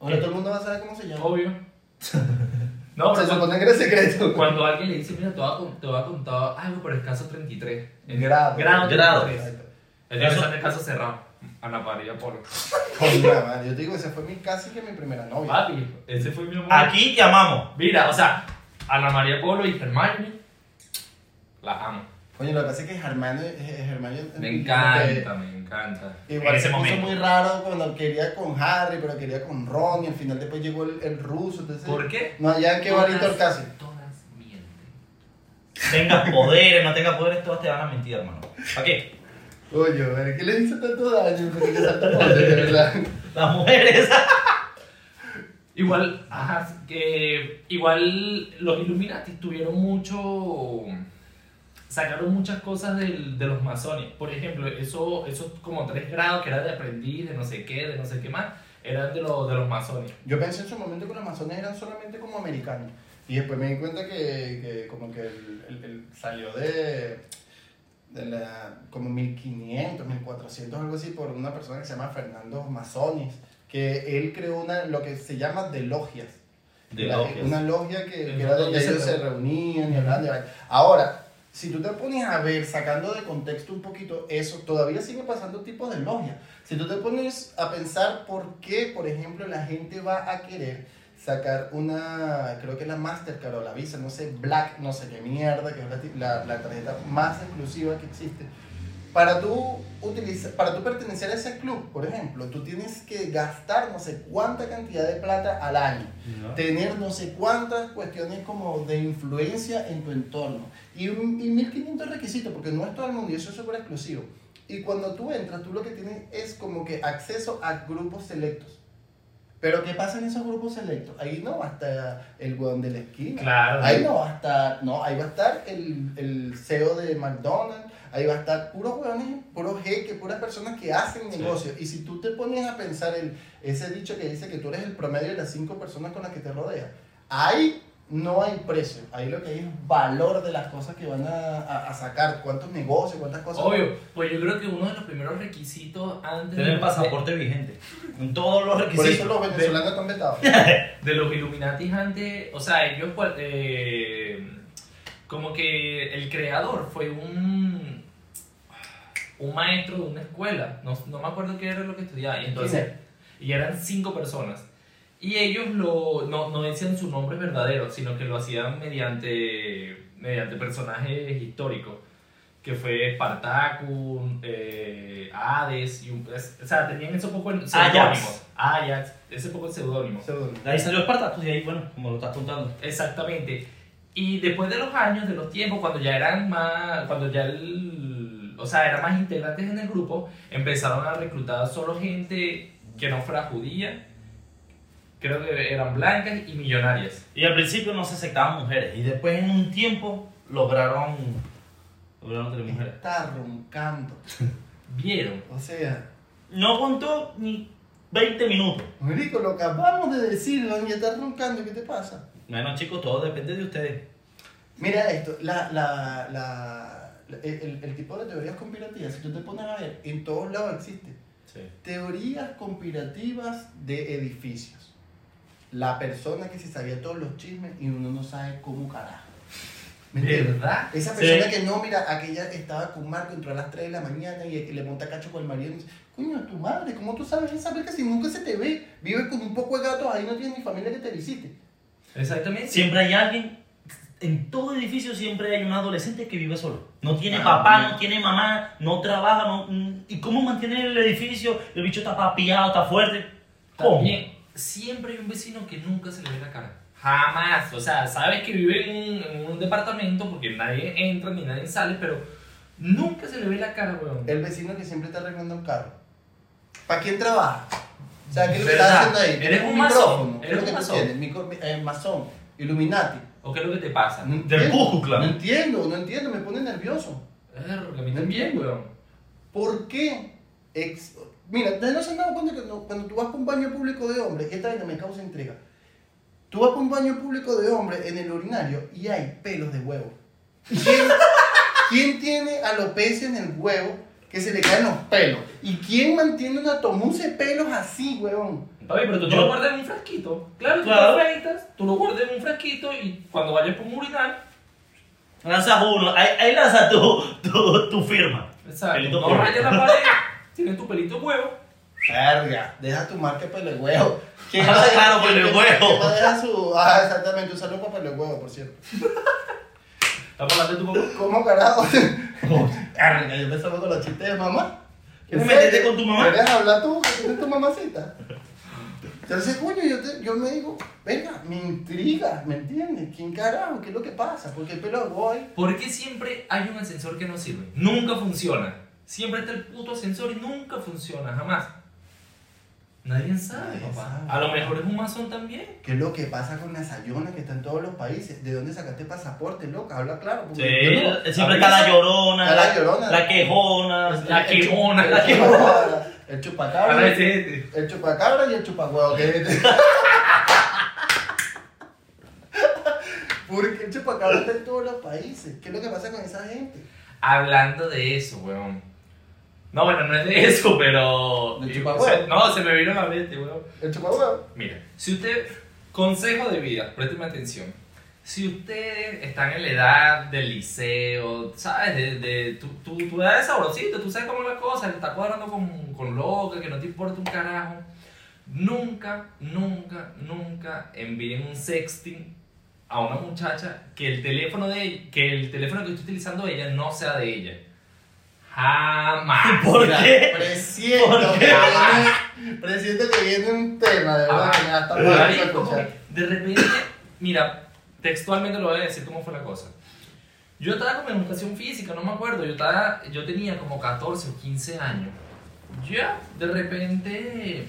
Ahora ¿Qué? todo el mundo va a saber cómo se llama. obvio. [laughs] No, se pero cuando, supone que era secreto. cuando alguien le dice, mira, te voy a, contar algo, pero es caso 33. En grado. Grado Grado. 33. El día sale el caso cerrado. Ana María Polo. Coño, madre, yo te digo, esa fue mi, casi que mi primera novia. Papi, ese fue mi amor. Aquí te amamos. Mira, o sea, Ana María Polo y Hermione, las amo. Coño, lo que pasa es que Hermione, eh, Hermione Me encanta, me encanta. que Igual en se puso muy raro cuando quería con Harry, pero quería con Ron y al final después llegó el, el ruso. Entonces, ¿Por qué? No Todas- varito el casi. Todas mienten. Tengas poderes, no tengas poderes, todas te van a mentir, hermano. ¿Para qué? Oye, a ver, ¿qué le hizo tanto daño? Porque le salta poder, de verdad. Las mujeres. [laughs] Igual, ajá, que igual los Illuminati tuvieron mucho. Sacaron muchas cosas del- de los masones. Por ejemplo, eso- esos como tres grados que eran de aprendiz, de no sé qué, de no sé qué más, eran de, los de los masones. Yo pensé en su momento que los masones eran solamente como americanos. Y después me di cuenta que, que como que el, el- el salió de, de la, como 1500, 1400, algo así, por una persona que se llama Fernando Masonis, que él creó una, lo que se llama de logias. De La- logias. Una logia que, que era donde ellos se reunían. y hablaban de. Ahora, si tú te pones a ver, sacando de contexto un poquito eso, todavía sigue pasando tipos de logias. Si tú te pones a pensar por qué, por ejemplo, la gente va a querer sacar una, creo que la Mastercard o la Visa, no sé, Black, no sé qué mierda, que es la, la tarjeta más exclusiva que existe. Para tú, utilizar, para tú pertenecer a ese club, por ejemplo, tú tienes que gastar no sé cuánta cantidad de plata al año. Tener no sé cuántas cuestiones como de influencia en tu entorno. Y, un- y 1500 requisitos porque no es todo el mundo y eso es súper exclusivo. Y cuando tú entras tú lo que tienes es como que acceso a grupos selectos. Pero ¿qué pasa en esos grupos selectos? ahí no va a estar el hueón de la esquina. Claro. ahí no va a estar no ahí va a estar el, el CEO de McDonald's ahí va a estar puros hueones puros jeques puras personas que hacen Sí. negocios y si tú te pones a pensar el, ese dicho que dice que tú eres el promedio de las cinco personas con las que te rodeas. Ahí no hay precio, ahí lo que hay es valor de las cosas que van a, a- a sacar, cuántos negocios, cuántas cosas. Obvio, pues yo creo que uno de los primeros requisitos antes Tener pasaporte vigente. En todos los Por eso requisitos. los venezolanos están vetados. [laughs] de los Illuminati antes, o sea, ellos eh, como que el creador fue un un maestro de una escuela, no, no me acuerdo qué era lo que estudiaba, y entonces y eran cinco personas. Y ellos lo, no, no decían su nombre verdadero, sino que lo hacían mediante, mediante personajes históricos, que fue Spartacus, eh, Hades, y un- es- o sea, tenían esos pocos seudónimos. Ajax, ese poco seudónimos. De ahí salió Espartacus y ahí, bueno, como lo estás contando. Exactamente. Y después de los años, de los tiempos, cuando ya eran más, cuando ya el, o sea, eran más integrantes en el grupo, empezaron a reclutar solo gente que no fuera judía, creo que eran blancas y millonarias. Y al principio no se aceptaban mujeres. Y después en un tiempo lograron, lograron tener mujeres. Está roncando. [laughs] ¿Vieron? O sea, No contó ni 20 minutos. Marico, lo acabamos de decir, ya está roncando, ¿qué te pasa? Bueno, chicos, todo depende de ustedes. Mira esto, la, la, la- el, el tipo de teorías conspirativas, si tú te pones a ver, en todos lados existe. Sí. Teorías conspirativas de edificios. La persona que se sabía todos los chismes y uno no sabe cómo carajo. ¿Me entiendes? ¿Verdad? Esa Sí. persona que no, mira, aquella estaba con Marco, entró a las 3 de la mañana y le monta cacho con el marido y dice, coño, tu madre, ¿cómo tú sabes esa verga si nunca se te ve? Vives con un poco de gatos, ahí no tienes ni familia que te visite. Exactamente. Siempre hay alguien en todo edificio siempre hay un adolescente que vive solo. No tiene Ah, papá, bien. no tiene mamá, no trabaja, no, mm, ¿y cómo mantiene el edificio? El bicho está papiado, está fuerte. ¿Cómo? También, siempre hay un vecino que nunca se le ve la cara. Jamás. O sea, sabes que vive en un, en un departamento porque nadie entra ni nadie sale, pero nunca se le ve la cara, weón. El vecino que siempre está arreglando el carro. ¿Para quién trabaja? O sea, ¿qué es lo que estás haciendo ahí? Eres ¿Tienes un masón, micrófono? ¿Qué es eres lo que un tú masón. tienes? Micro- eh, masón, Illuminati. ¿O qué es lo que te pasa? No Del Klan. No entiendo, no entiendo, me pone nervioso. Verga, a mí también, weón. ¿Por qué? Ex- Mira, ¿ustedes no se han dado cuenta que no- cuando tú vas para un baño público de hombres, esta vaina me causa intriga. Tú vas para un baño público de hombres en el urinario y hay pelos de huevo. ¿Quién, [laughs] quién tiene alopecia en el huevo que se le caen los pelos? ¿Y quién mantiene una tomusa de pelos así, huevón? Papi, pero tú Yo- lo guardas en un frasquito. Claro, tú Claro. lo afeitas, tú lo guardas en un frasquito y cuando vayas por un urinar, Lanzas uno, ahí, ahí lanzas tu, tu, tu firma. exacto, Pelito no rayas la [laughs] pared, tienes tu pelito de huevo. Verga, deja tu marca de pelo de huevo. [laughs] ¿Quién Ah, claro, pelo huevo. deja su... Ah, exactamente, un saludo para pelo huevo, por cierto. Estamos hablando de tu papá. ¿Cómo carajo? Verga, yo empezaba con los chistes de mamá. ¿Quieres ¿En serio? meterte con tu mamá? ¿Quieres hablar tú? tienes tu mamacita? Entonces, coño, yo, te- yo me digo, venga, me intriga, ¿me entiendes? ¿Quién carajo? ¿Qué es lo que pasa? Porque el pelo ahí. ¿Por qué siempre hay un ascensor que no sirve? Nunca funciona. Siempre está el puto ascensor y nunca funciona, jamás. Nadie sabe, Nadie papá. sabe. A lo mejor es un masón también. ¿Qué es lo que pasa con la sayona que está en todos los países? ¿De dónde sacaste pasaporte, loca? Habla claro. Sí, no- siempre está la llorona, Está la llorona. la quejona. La quejona. El chupacabra, el chupacabra, el chupacabra y el chupahuevo. que- Porque el chupacabra está en todos los países. ¿Qué es lo que pasa con esa gente? Hablando de eso, weón. No, bueno, no es de eso, pero. ¿De chupahuevo? No, se me vino a la mente, weón. El chupahuevo. Mira, si usted. Consejo de vida, présteme atención. Si ustedes están en la edad del liceo, ¿sabes? De, de tu, tu, tu edad de sabrosito, tú sabes cómo es la cosa, que está cuadrando con, con loca, que no te importa un carajo. Nunca, nunca, nunca envíen un sexting a una muchacha que el teléfono de ella, que el teléfono que esté utilizando ella no sea de ella. Jamás. ¿Por Mira, qué? Presiento, ¿Por que qué? presiento que viene un tema, de verdad, que me de repente, mira, textualmente lo voy a decir cómo fue la cosa. Yo estaba con educación física, no me acuerdo, yo, estaba, yo tenía como 14 o 15 años. Ya, de repente,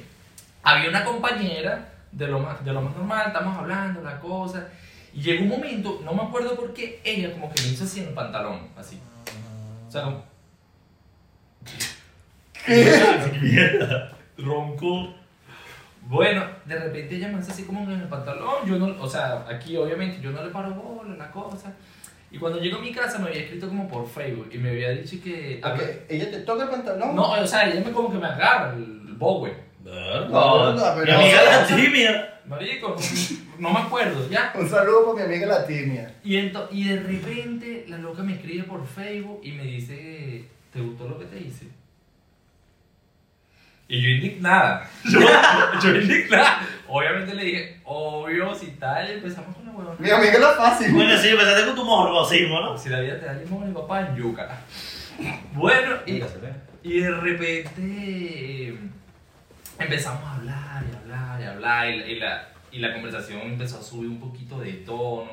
había una compañera de lo más, de lo más normal, estamos hablando, la cosa, y llegó un momento, no me acuerdo por qué, ella como que me hizo así en el pantalón, así. O sea, como... [laughs] Mierda. [laughs] Ronco. Bueno, de repente ella me hace así como en el pantalón. Yo no, o sea, aquí obviamente yo no le paro bola, la cosa. Y cuando llego a mi casa me había escrito como por Facebook y me había dicho que. Ok, ¿Ella te toca el pantalón? No, o sea, ella me como que me agarra el bowe. No, no, Mi amiga la timia. Marico, no me acuerdo, ya. Un saludo para mi amiga la timia. Y, ento- y de repente la loca me escribe por Facebook y me dice, ¿te gustó lo que te hice? Y yo indignada. [laughs] Yo, yo indignada. Obviamente le dije, obvio, si tal, empezamos con la huevona. Mi amiga la fácil. Bueno, sí, empezaste con tu morbosismo, ¿no? Si la vida te da limón, mi papá en yuca. Bueno, y, y de repente empezamos a hablar y hablar y hablar y, la- y la, y la conversación empezó a subir un poquito de tono.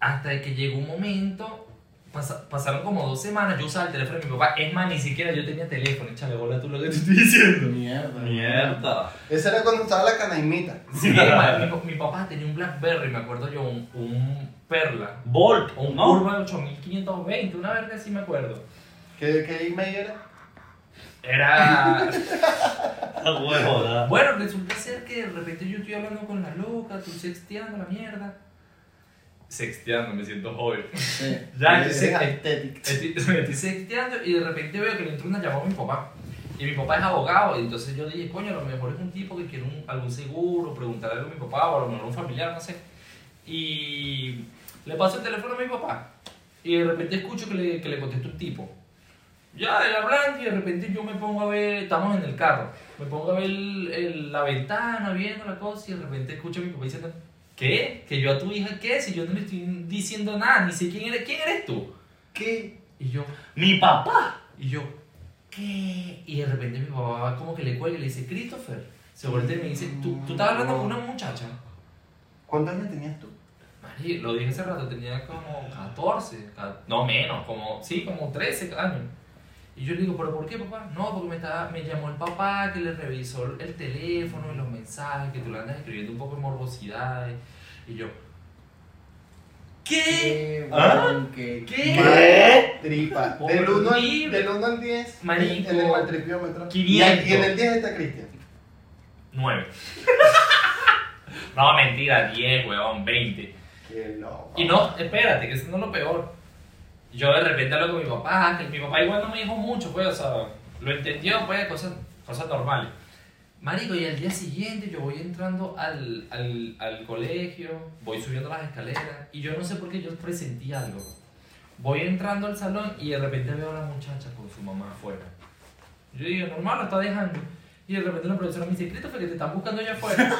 Hasta que llegó un momento, pasa- pasaron como dos semanas, yo usaba el teléfono de mi papá. Es más, ni siquiera yo tenía teléfono, échale bola tú lo que te estoy diciendo. Mierda. Mierda. Esa era cuando estaba la canaimita. Sí, mi, mi papá tenía un Blackberry, me acuerdo yo, un, un Perla. Volt, O un ¿no? de 8520, una verga así me acuerdo. ¿Qué, qué email era? Era. [laughs] Ah. Bueno, resulta ser que de repente yo estoy hablando con la loca, tú sexteando la mierda. Sexteando, me siento joven. Sí. [laughs] Ya, aesthetic. Estoy, [laughs] me estoy sexteando y de repente veo que le entró una llamada a mi papá. Y mi papá es abogado, y entonces yo dije, coño, a lo mejor es un tipo que quiere un- algún seguro, preguntarle algo a mi papá, o a lo mejor un familiar, no sé. Y le paso el teléfono a mi papá. Y de repente escucho que le, que le contesta un tipo. Ya, y hablando, y de repente yo me pongo a ver, estamos en el carro, me pongo a ver el- el- la ventana, viendo la cosa, y de repente escucho a mi papá diciendo, ¿qué? ¿Que yo a tu hija qué? Si yo no le estoy diciendo nada, ni sé quién eres, ¿quién eres tú? ¿Qué? Y yo, Mi papá. y yo, ¿qué? Y de repente mi papá como que le cuelga y le dice, Christopher. Se voltea y me dice, ¿tú, tú estás hablando con una muchacha? ¿Cuántos años tenías tú? Mari, lo dije hace rato, tenía como 14, ca- no menos, como, sí, como 13 años. Y yo le digo, ¿pero por qué, papá? No, porque me, estaba, me llamó el papá que le revisó el teléfono y los mensajes, que tú le andas escribiendo un poco de morbosidad. Y yo, ¿qué? ¿Qué? ¿Qué? Madre Tripa. Del 1 al, Horrible. del uno al 10. Marico. En el maltripiómetro. 500. Y en el 10 está Cristian. 9. [laughs] no, mentira, 10, weón, 20. Qué loco. Y no, espérate, que eso no es lo peor. Yo de repente hablo con mi papá, que mi papá igual no me dijo mucho, pues, o sea, lo entendió, pues, cosas, cosas normales. Marico, y al día siguiente yo voy entrando al, al, al colegio, voy subiendo las escaleras, y yo no sé por qué yo presentí algo. Voy entrando al salón y de repente veo a la muchacha con su mamá afuera. Yo digo, normal, lo está dejando. Y de repente la profesora me dice, Christopher, que te están buscando allá afuera.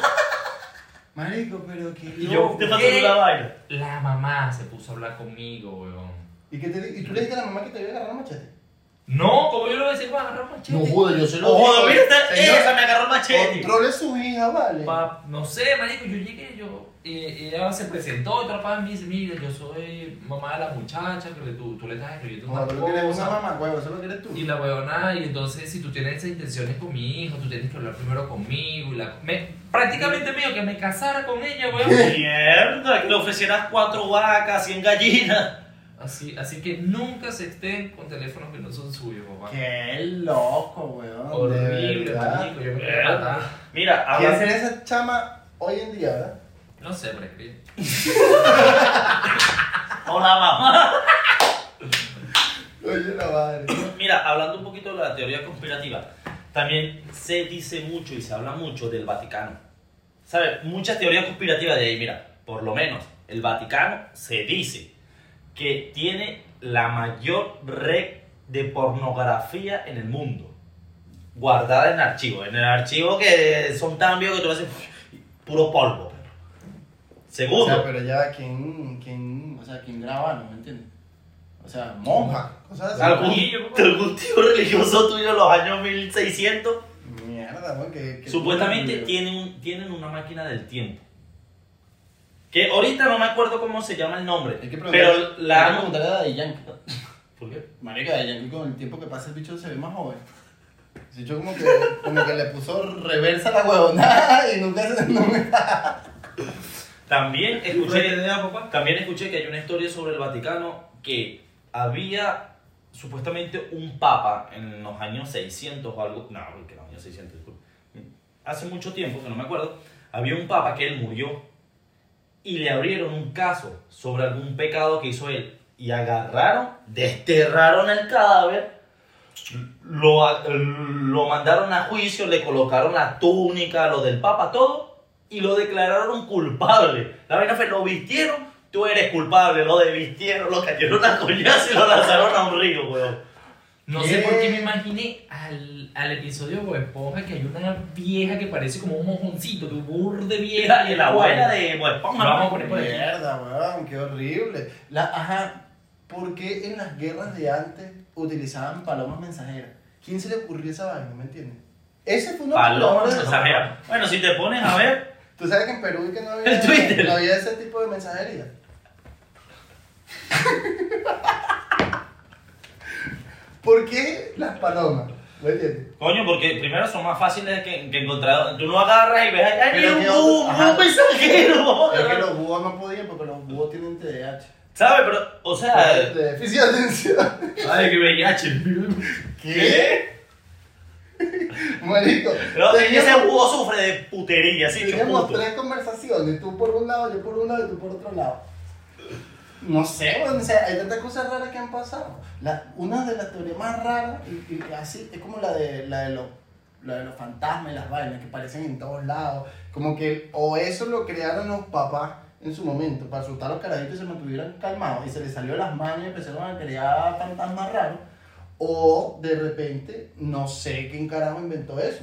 Marico, pero qué Y yo, loco. Te pasó ¿Qué? la vaina. La mamá se puso a hablar conmigo, weón. ¿Y, qué te, ¿Y tú le dijiste a la mamá que te iba a agarrar machete? No, como yo le voy a decir, a agarrar machete. joder, yo se No joda, mira, Señor, esa me agarró machete. Controle su hija, vale. Pa- no sé, marico, yo llegué, yo, eh, ella se presentó, otra papá me dice, mira, yo soy mamá de la muchacha, que tú, tú le estás escribiendo No, una tú lo quieres una cosa. mamá, huevo, eso lo quieres tú. Y la huevona, y entonces si tú tienes esas intenciones con mi hijo, tú tienes que hablar primero conmigo. Y la, me, prácticamente me dijo que me casara con ella, weón. Mierda, que le ofrecieras cuatro vacas, 100 gallinas. Así, así que nunca se estén con teléfonos que no son suyos, papá. Qué loco, weón. Horrible, marico, yo me quedé matar. Mira, ¿Quién será esa chama hoy en día, verdad? No sé, prescribe. [laughs] Hola, mamá. Oye, la madre. Mira, hablando un poquito de la teoría conspirativa, también se dice mucho y se habla mucho del Vaticano. ¿Sabes? Muchas teorías conspirativas de ahí. Mira, por lo menos el Vaticano se dice que tiene la mayor red de pornografía en el mundo. Guardada en archivos. En el archivo que son tan viejos que tú haces puro polvo. O Segundo. sea, pero ya, ¿quién, quién, o sea, quién graba, no me entiendes? O sea, monja, cosas así. ¿Algún, Algún- tío religioso tuyo en los años 1600 Mierda, weón, que... que- Supuestamente tienen, tienen una máquina del tiempo. Que ahorita no me acuerdo cómo se llama el nombre. Hay que Pero hay que la. preguntarle a Daddy Yankee. ¿Por qué? Marica, Daddy Yankee con el tiempo que pasa el bicho se ve más joven. El bicho como que, como que le puso reversa a la huevonada [laughs] y nunca se... Nunca... También ¿Tú escuché, también escuché que hay una historia sobre el Vaticano que había supuestamente un papa en los años 600 o algo. No, que los años 600, disculpe. Hace mucho tiempo, que no me acuerdo, había un papa que él murió y le abrieron un caso sobre algún pecado que hizo él. Y agarraron, desterraron el cadáver, lo, lo mandaron a juicio, le colocaron la túnica, lo del papa, todo, y lo declararon culpable. La vaina fue, lo vistieron, tú eres culpable, lo desvistieron, lo cayeron a coñazo y lo lanzaron a un río, weón. No ¿Qué? sé por qué me imaginé al, al episodio de Esponja que hay una vieja que parece como un mojoncito, que burde vieja Y la abuela de Bob Esponja, vamos a poner por aquí. Mierda, weón, qué horrible. La, ajá, ¿por qué en las guerras de antes utilizaban palomas mensajeras? ¿Quién se le ocurrió esa vaina? ¿Me entiendes? Ese fue uno de los Paloma nombres de- mensajera. Bueno, si te pones a ver, ¿Tú sabes que en Perú que no El Twitter. había, no había ese tipo de mensajería? [laughs] ¿Por qué las palomas? ¿Me entiendes? coño, porque primero son más fáciles que, que encontrar. Tú no agarras y ves, ¡ay, Pero mira que un búho, un mensajero! Es que los búhos no podían porque los búhos tienen TDAH. ¿Sabes? Pero, o sea, déficit de atención. ay, que VIH. ¿Qué? Marico. Pero ese teníamos- búho sufre de putería, así, Teníamos tres conversaciones, tú por un lado, yo por un lado y tú por otro lado. No sé, hay tantas cosas raras que han pasado. Una de las teorías más raras, y, así, es como la de, la, de los, la de los fantasmas y las vainas que aparecen en todos lados. Como que, o eso lo crearon los papás en su momento, para asustar a los carajitos y se mantuvieran calmados, y se les salió las manos y empezaron a crear fantasmas raros. O de repente, no sé quién carajo inventó eso.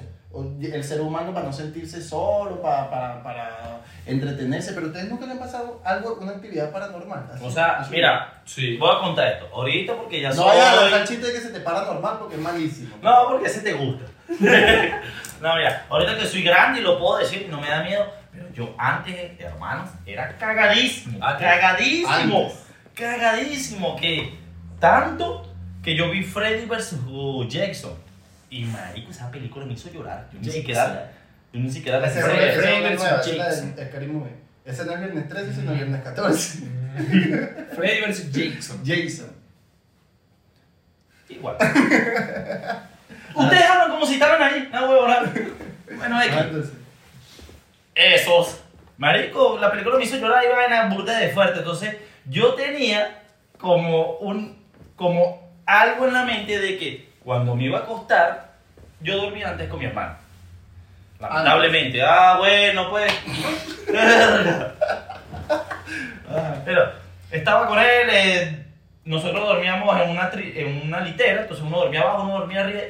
El ser humano para no sentirse solo, para, para, para entretenerse, pero ustedes nunca le han pasado algo, una actividad paranormal. así? O sea, Así. mira, Sí. voy a contar esto. Ahorita porque ya No soy... vayas a lanzar el chiste de que se te para normal porque es malísimo. No, porque ese te gusta. [laughs] no, mira, ahorita que soy grande y lo puedo decir y no me da miedo, pero yo antes, hermanos, era cagadísimo. Antes. Cagadísimo. Antes. Cagadísimo. Que tanto que yo vi Freddy vs. Jackson. Y marico, esa película me hizo llorar. Yo ni siquiera. Yo ni siquiera la Ese Freddy es de Scary Movie. Ese no es viernes 13, ese no es viernes 14. [laughs] Freddy vs. Jason. Jason. Igual. Ustedes hablan como si estaban ahí. No, huevona. Bueno, Ah, X. entonces. Esos. Marico, la película me hizo llorar y vaina burda de fuerte. Entonces, yo tenía como un. como algo en la mente de que cuando me iba a acostar, yo dormía antes con mi hermano. Lamentablemente. Ah, bueno, pues. Ah, Pero estaba con él. eh, nosotros dormíamos en una, tri- en una litera. Entonces, uno dormía abajo, uno dormía arriba.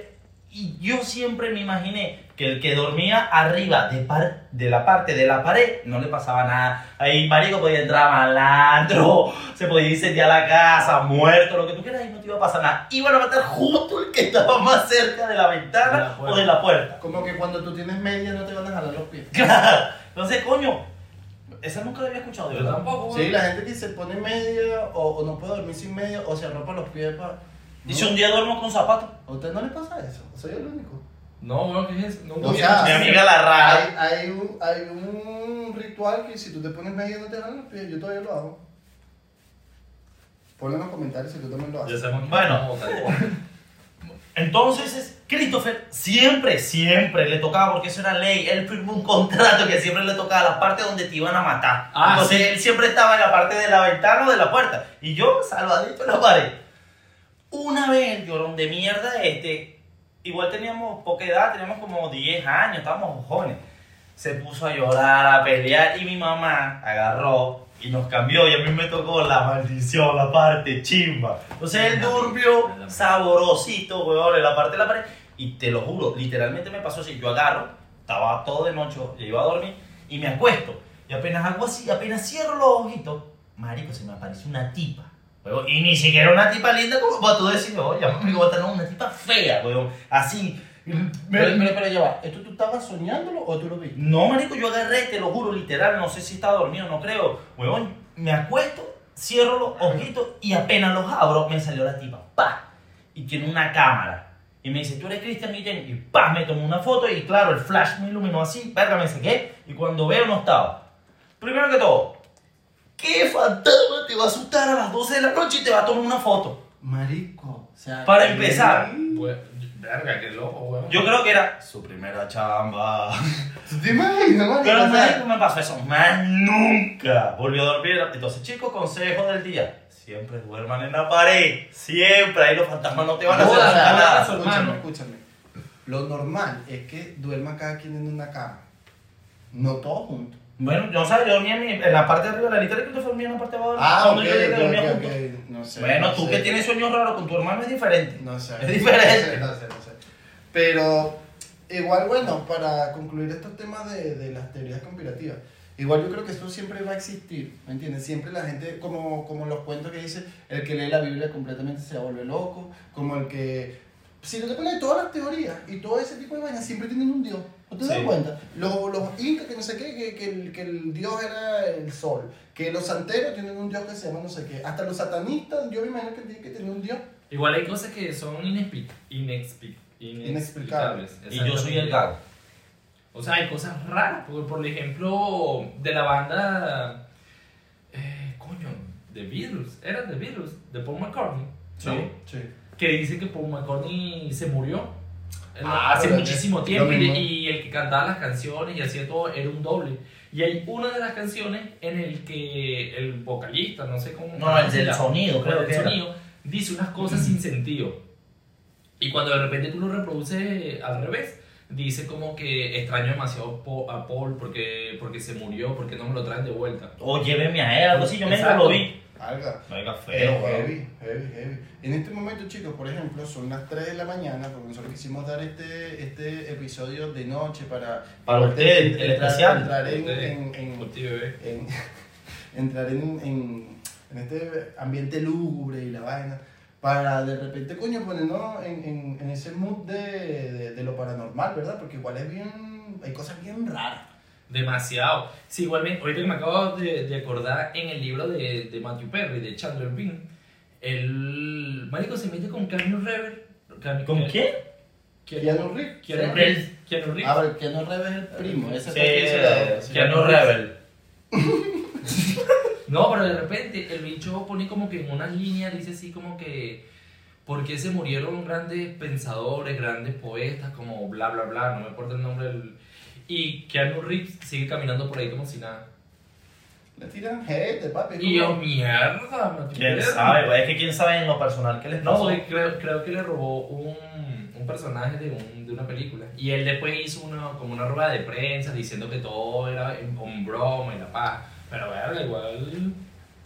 Y yo siempre me imaginé que el que dormía arriba de, par- de la parte de la pared no le pasaba nada. Ahí, marico, podía entrar malandro, [laughs] se podía incendiar la casa, muerto, lo que tú quieras, y no te iba a pasar nada. Iban a matar justo el que estaba más cerca de la De ventana la puerta. o de la puerta. Como que cuando tú tienes media no te van a jalar los pies. Claro. Entonces, coño, esa nunca la había escuchado de Yo tampoco. Sí, la gente que se pone media o, o no puede dormir sin media o se arropa los pies para... Y si un día duermo con zapatos, ¿A usted no le pasa eso? Soy el único. No, bueno, ¿qué es eso? Nunca O sea, mi amiga la rara. Hay, hay, un, hay un ritual que si tú te pones media no te jalan los pies. Yo todavía lo hago. Ponlo en los comentarios si tú también lo haces. Bueno. no. Entonces, es- Christopher siempre, siempre le tocaba, porque eso era ley, él firmó un contrato que siempre le tocaba la parte donde te iban a matar. Ah, Entonces, sí. él siempre estaba en la parte de la ventana o de la puerta. Y yo, salvadito en la pared. Una vez, llorón de mierda este, igual teníamos poca edad, teníamos como 10 años, estábamos jóvenes. Se puso a llorar, a pelear, y mi mamá agarró y nos cambió, y a mí me tocó la maldición, la parte chimba. Entonces él durmió saborosito, weón, en la parte de la pared. Y te lo juro, literalmente me pasó así. Yo agarro, estaba todo de noche, yo iba a dormir, y me acuesto. Y apenas hago así, apenas cierro los ojitos, marico, se me aparece una tipa. Weón, y ni siquiera una tipa linda como para tú decir, oye, me gusta, no, una tipa fea, weón. Así. Pero, pero, pero ya va, ¿esto tú estabas soñándolo o tú lo viste? no, marico, yo agarré, te lo juro, literal, no sé si estaba dormido, no creo. Huevón, me acuesto, cierro los ojitos y apenas los abro, me salió la tipa, pa. Y tiene una cámara. Y me dice, tú eres Cristian Guillén. Y pa, me tomó una foto y claro, el flash me iluminó así, verga, me saqué. Y cuando veo, no estaba. Primero que todo, ¿qué fantasma te va a asustar a las 12 de la noche y te va a tomar una foto? Marico, o sea... Para empezar. Pues, verga, qué loco, weón. Yo creo que era su primera chamba. ¿Tú [laughs] te imaginas, marico? Pero O sea, marico, me pasó eso. Más nunca volvió a dormir. Entonces, chicos, consejo del día. Siempre duerman en la pared. Siempre. Ahí los fantasmas no te van a hacer nada. escúchame, hermano. escúchame. Lo normal es que duerma cada quien en una cama. No todos juntos. Bueno, yo, ¿sabes? Yo dormía en, mi- en la parte de arriba de la litera y tú dormías en la parte de abajo. Ah, Cuando ok, yo llegué, ok, dormía ok, juntos. ok. No sé. Bueno, no tú sé. que tienes sueños raros con tu hermano es diferente. No sé. Es diferente. No sé, no sé, no sé. Pero igual, bueno, para concluir estos temas de, de las teorías conspirativas, igual yo creo que esto siempre va a existir, ¿me entiendes? Siempre la gente, como, como los cuentos que dice, el que lee la Biblia completamente se vuelve loco, como el que... Si tú te pones todas las teorías y todo ese tipo de vainas, siempre tienen un dios. ¿No te das Sí. cuenta? Los, los incas que no sé qué, que, que, el, que el dios era el sol, que los santeros tienen un dios que se llama no sé qué, hasta los satanistas, yo me imagino que tienen que tener un dios. Igual hay cosas que son inexpli- inexpli- inexplicables. Y yo soy el gago. O sea, hay cosas raras. Por, por ejemplo, de la banda. Eh, coño, The Beatles. Era The Beatles, de Paul McCartney. ¿no? sí. Que dice que Paul McCartney se murió. Ah, hace muchísimo tiempo. Y, y el que cantaba las canciones y hacía todo era un doble. Y hay una de las canciones en el que el vocalista, no sé cómo. No, el del sonido, creo que sonido, dice unas cosas sin sentido. Y cuando de repente tú lo reproduces al revés, dice como que extraño demasiado a Paul porque, porque se murió, porque no me lo traen de vuelta. O lléveme a él, algo así. Yo me lo vi. Alga. Es feo, weón. heavy, heavy, heavy. En este momento, chicos, por ejemplo, son las 3 de la mañana, porque nosotros quisimos dar este, este episodio de noche para... Para ustedes, el entrar- especial. Entrar en, en- en- [laughs] entrar en, en, en este ambiente lúgubre y la vaina, para de repente, coño, ponernos en, en, en ese mood de, de, de lo paranormal, ¿verdad? Porque igual es bien, hay cosas bien raras. Demasiado. Sí, igualmente, ahorita que me acabo de, de acordar en el libro de, de Matthew Perry, de Chandler Bing, el marico se mete con Keanu Reeves. Keanu- ¿Con quién? Keanu Reeves. Keanu. Reeves. Keanu Reeves. Ah, pero Keanu Reeves es el primo, ese Sí, lado. eh, Keanu Rebel. [laughs] No, pero de repente el bicho pone como que en unas líneas, dice así como que. ¿Por qué se murieron grandes pensadores, grandes poetas, como bla, bla, bla? No me acuerdo el nombre del. Y Keanu Reeves sigue caminando por ahí como si nada. Le tiran hate, papi. Y yo, mierda, Matthew ¿Quién sabe? güey? Es que quién sabe en lo personal qué les No, pasó. porque creo, creo que le robó un, un personaje de, un, de una película. Y él después hizo una, como una rueda de prensa diciendo que todo era un broma y la paz. Pero verga, igual.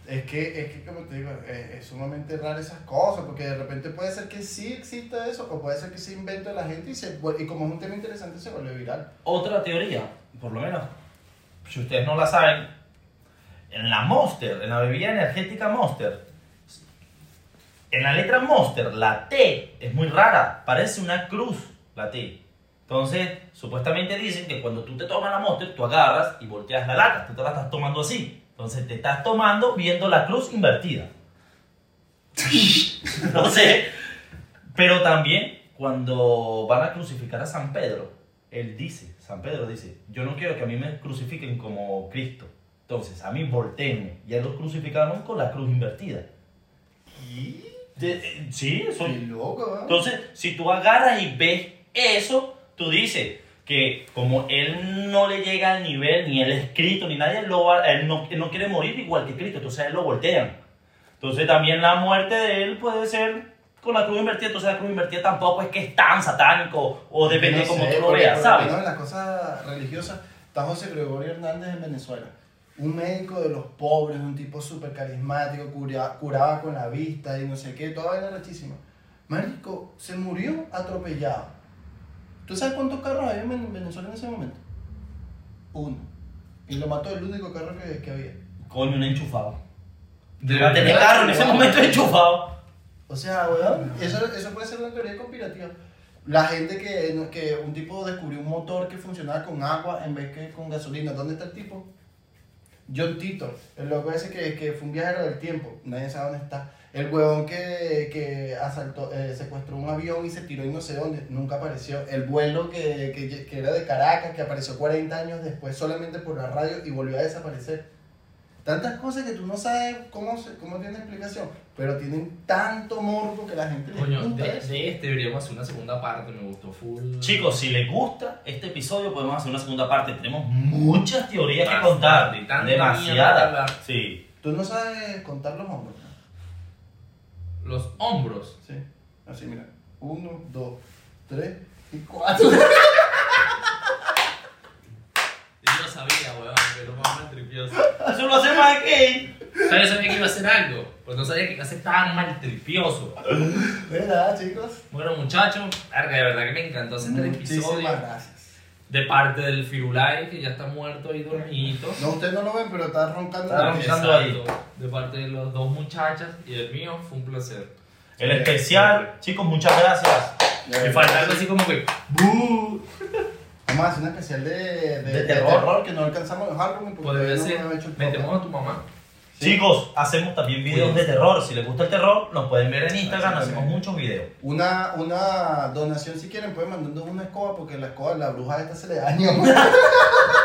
Es que, es que, como te digo, es, es sumamente raro esas cosas, porque de repente puede ser que sí exista eso, o puede ser que se invente la gente y, se, y como es un tema interesante se vuelve viral. Otra teoría, por lo menos, si ustedes no la saben, en la Monster, en la bebida energética Monster, en la letra Monster, la T es muy rara, parece una cruz, la T. Entonces, supuestamente dicen que cuando tú te tomas la Monster, tú agarras y volteas la lata, tú te la estás tomando así. Entonces, te estás tomando viendo la cruz invertida. [laughs] no sé. Pero también, cuando van a crucificar a San Pedro, él dice, San Pedro dice, yo no quiero que a mí me crucifiquen como Cristo. Entonces, a mí volteenme. Y a él los crucificaron con la cruz invertida. Y eh, sí, eso. Entonces, si tú agarras y ves eso, tú dices que como él no le llega al nivel, ni él es Cristo, ni nadie, lo va- él no, él no quiere morir igual que Cristo, entonces a él lo voltean. Entonces también la muerte de él puede ser con la cruz invertida, entonces la cruz invertida tampoco es que es tan satánico, o depende de No cómo sé, tú lo veas, ¿sabes? menos en las cosas religiosas está José Gregorio Hernández en Venezuela. Un médico de los pobres, un tipo súper carismático, cura- curaba con la vista y no sé qué, toda vaina rachísima. Marico, se murió atropellado. ¿Tú sabes cuántos carros había en Venezuela en ese momento? Uno. Y lo mató el único carro que, que había. Coño, un enchufado. De Va a tener carro en ese momento enchufado. O sea, weón, eso, eso puede ser una teoría conspirativa. La gente que, que un tipo descubrió un motor que funcionaba con agua en vez que con gasolina. ¿Dónde está el tipo? John Titor, el loco ese que, que fue un viajero del tiempo. Nadie sabe dónde está. El huevón que, que asaltó, eh, secuestró un avión y se tiró y no sé dónde. Nunca apareció. El vuelo que, que, que era de Caracas, que apareció 40 años después solamente por la radio y volvió a desaparecer. Tantas cosas que tú no sabes cómo, se- cómo tiene explicación, pero tienen tanto morbo que la gente Coño, gusta de, este deberíamos hacer una segunda parte, me gustó full. Chicos, si les gusta este episodio, podemos hacer una segunda parte. Tenemos muchas teorías que contar. Demasiadas. Sí. Tú no sabes contar los hombros. ¿no? Los hombros. Sí. Así, mira. Uno, dos, tres y cuatro. [laughs] Yo lo sabía, weón, pero más mal tripioso. Eso lo hacemos ¿Sabes? Sabía que iba a hacer algo, pues no sabía que iba a ser tan mal tripioso. ¿Verdad, chicos? Bueno, muchachos, de verdad que me encantó hacer este Muchísimas episodio. gracias. De parte del Firulai, que ya está muerto y dormidito. No, ustedes no lo ven, pero está roncando. Está roncando. ahí. De parte de las dos muchachas y el mío, fue un placer. El especial, chicos, muchas gracias. Me falta algo así como que. ¡Bu! Vamos a hacer una especial de, de, De de terror. que no alcanzamos en Halloween porque Podría todavía no ser. hemos hecho el Metemos a tu mamá. Chicos, hacemos también videos de terror. Si les gusta el terror, nos pueden ver en Instagram. Hacemos muchos videos. Una, una donación si quieren, pueden mandando una escoba porque la escoba, la bruja esta se le dañó. [laughs]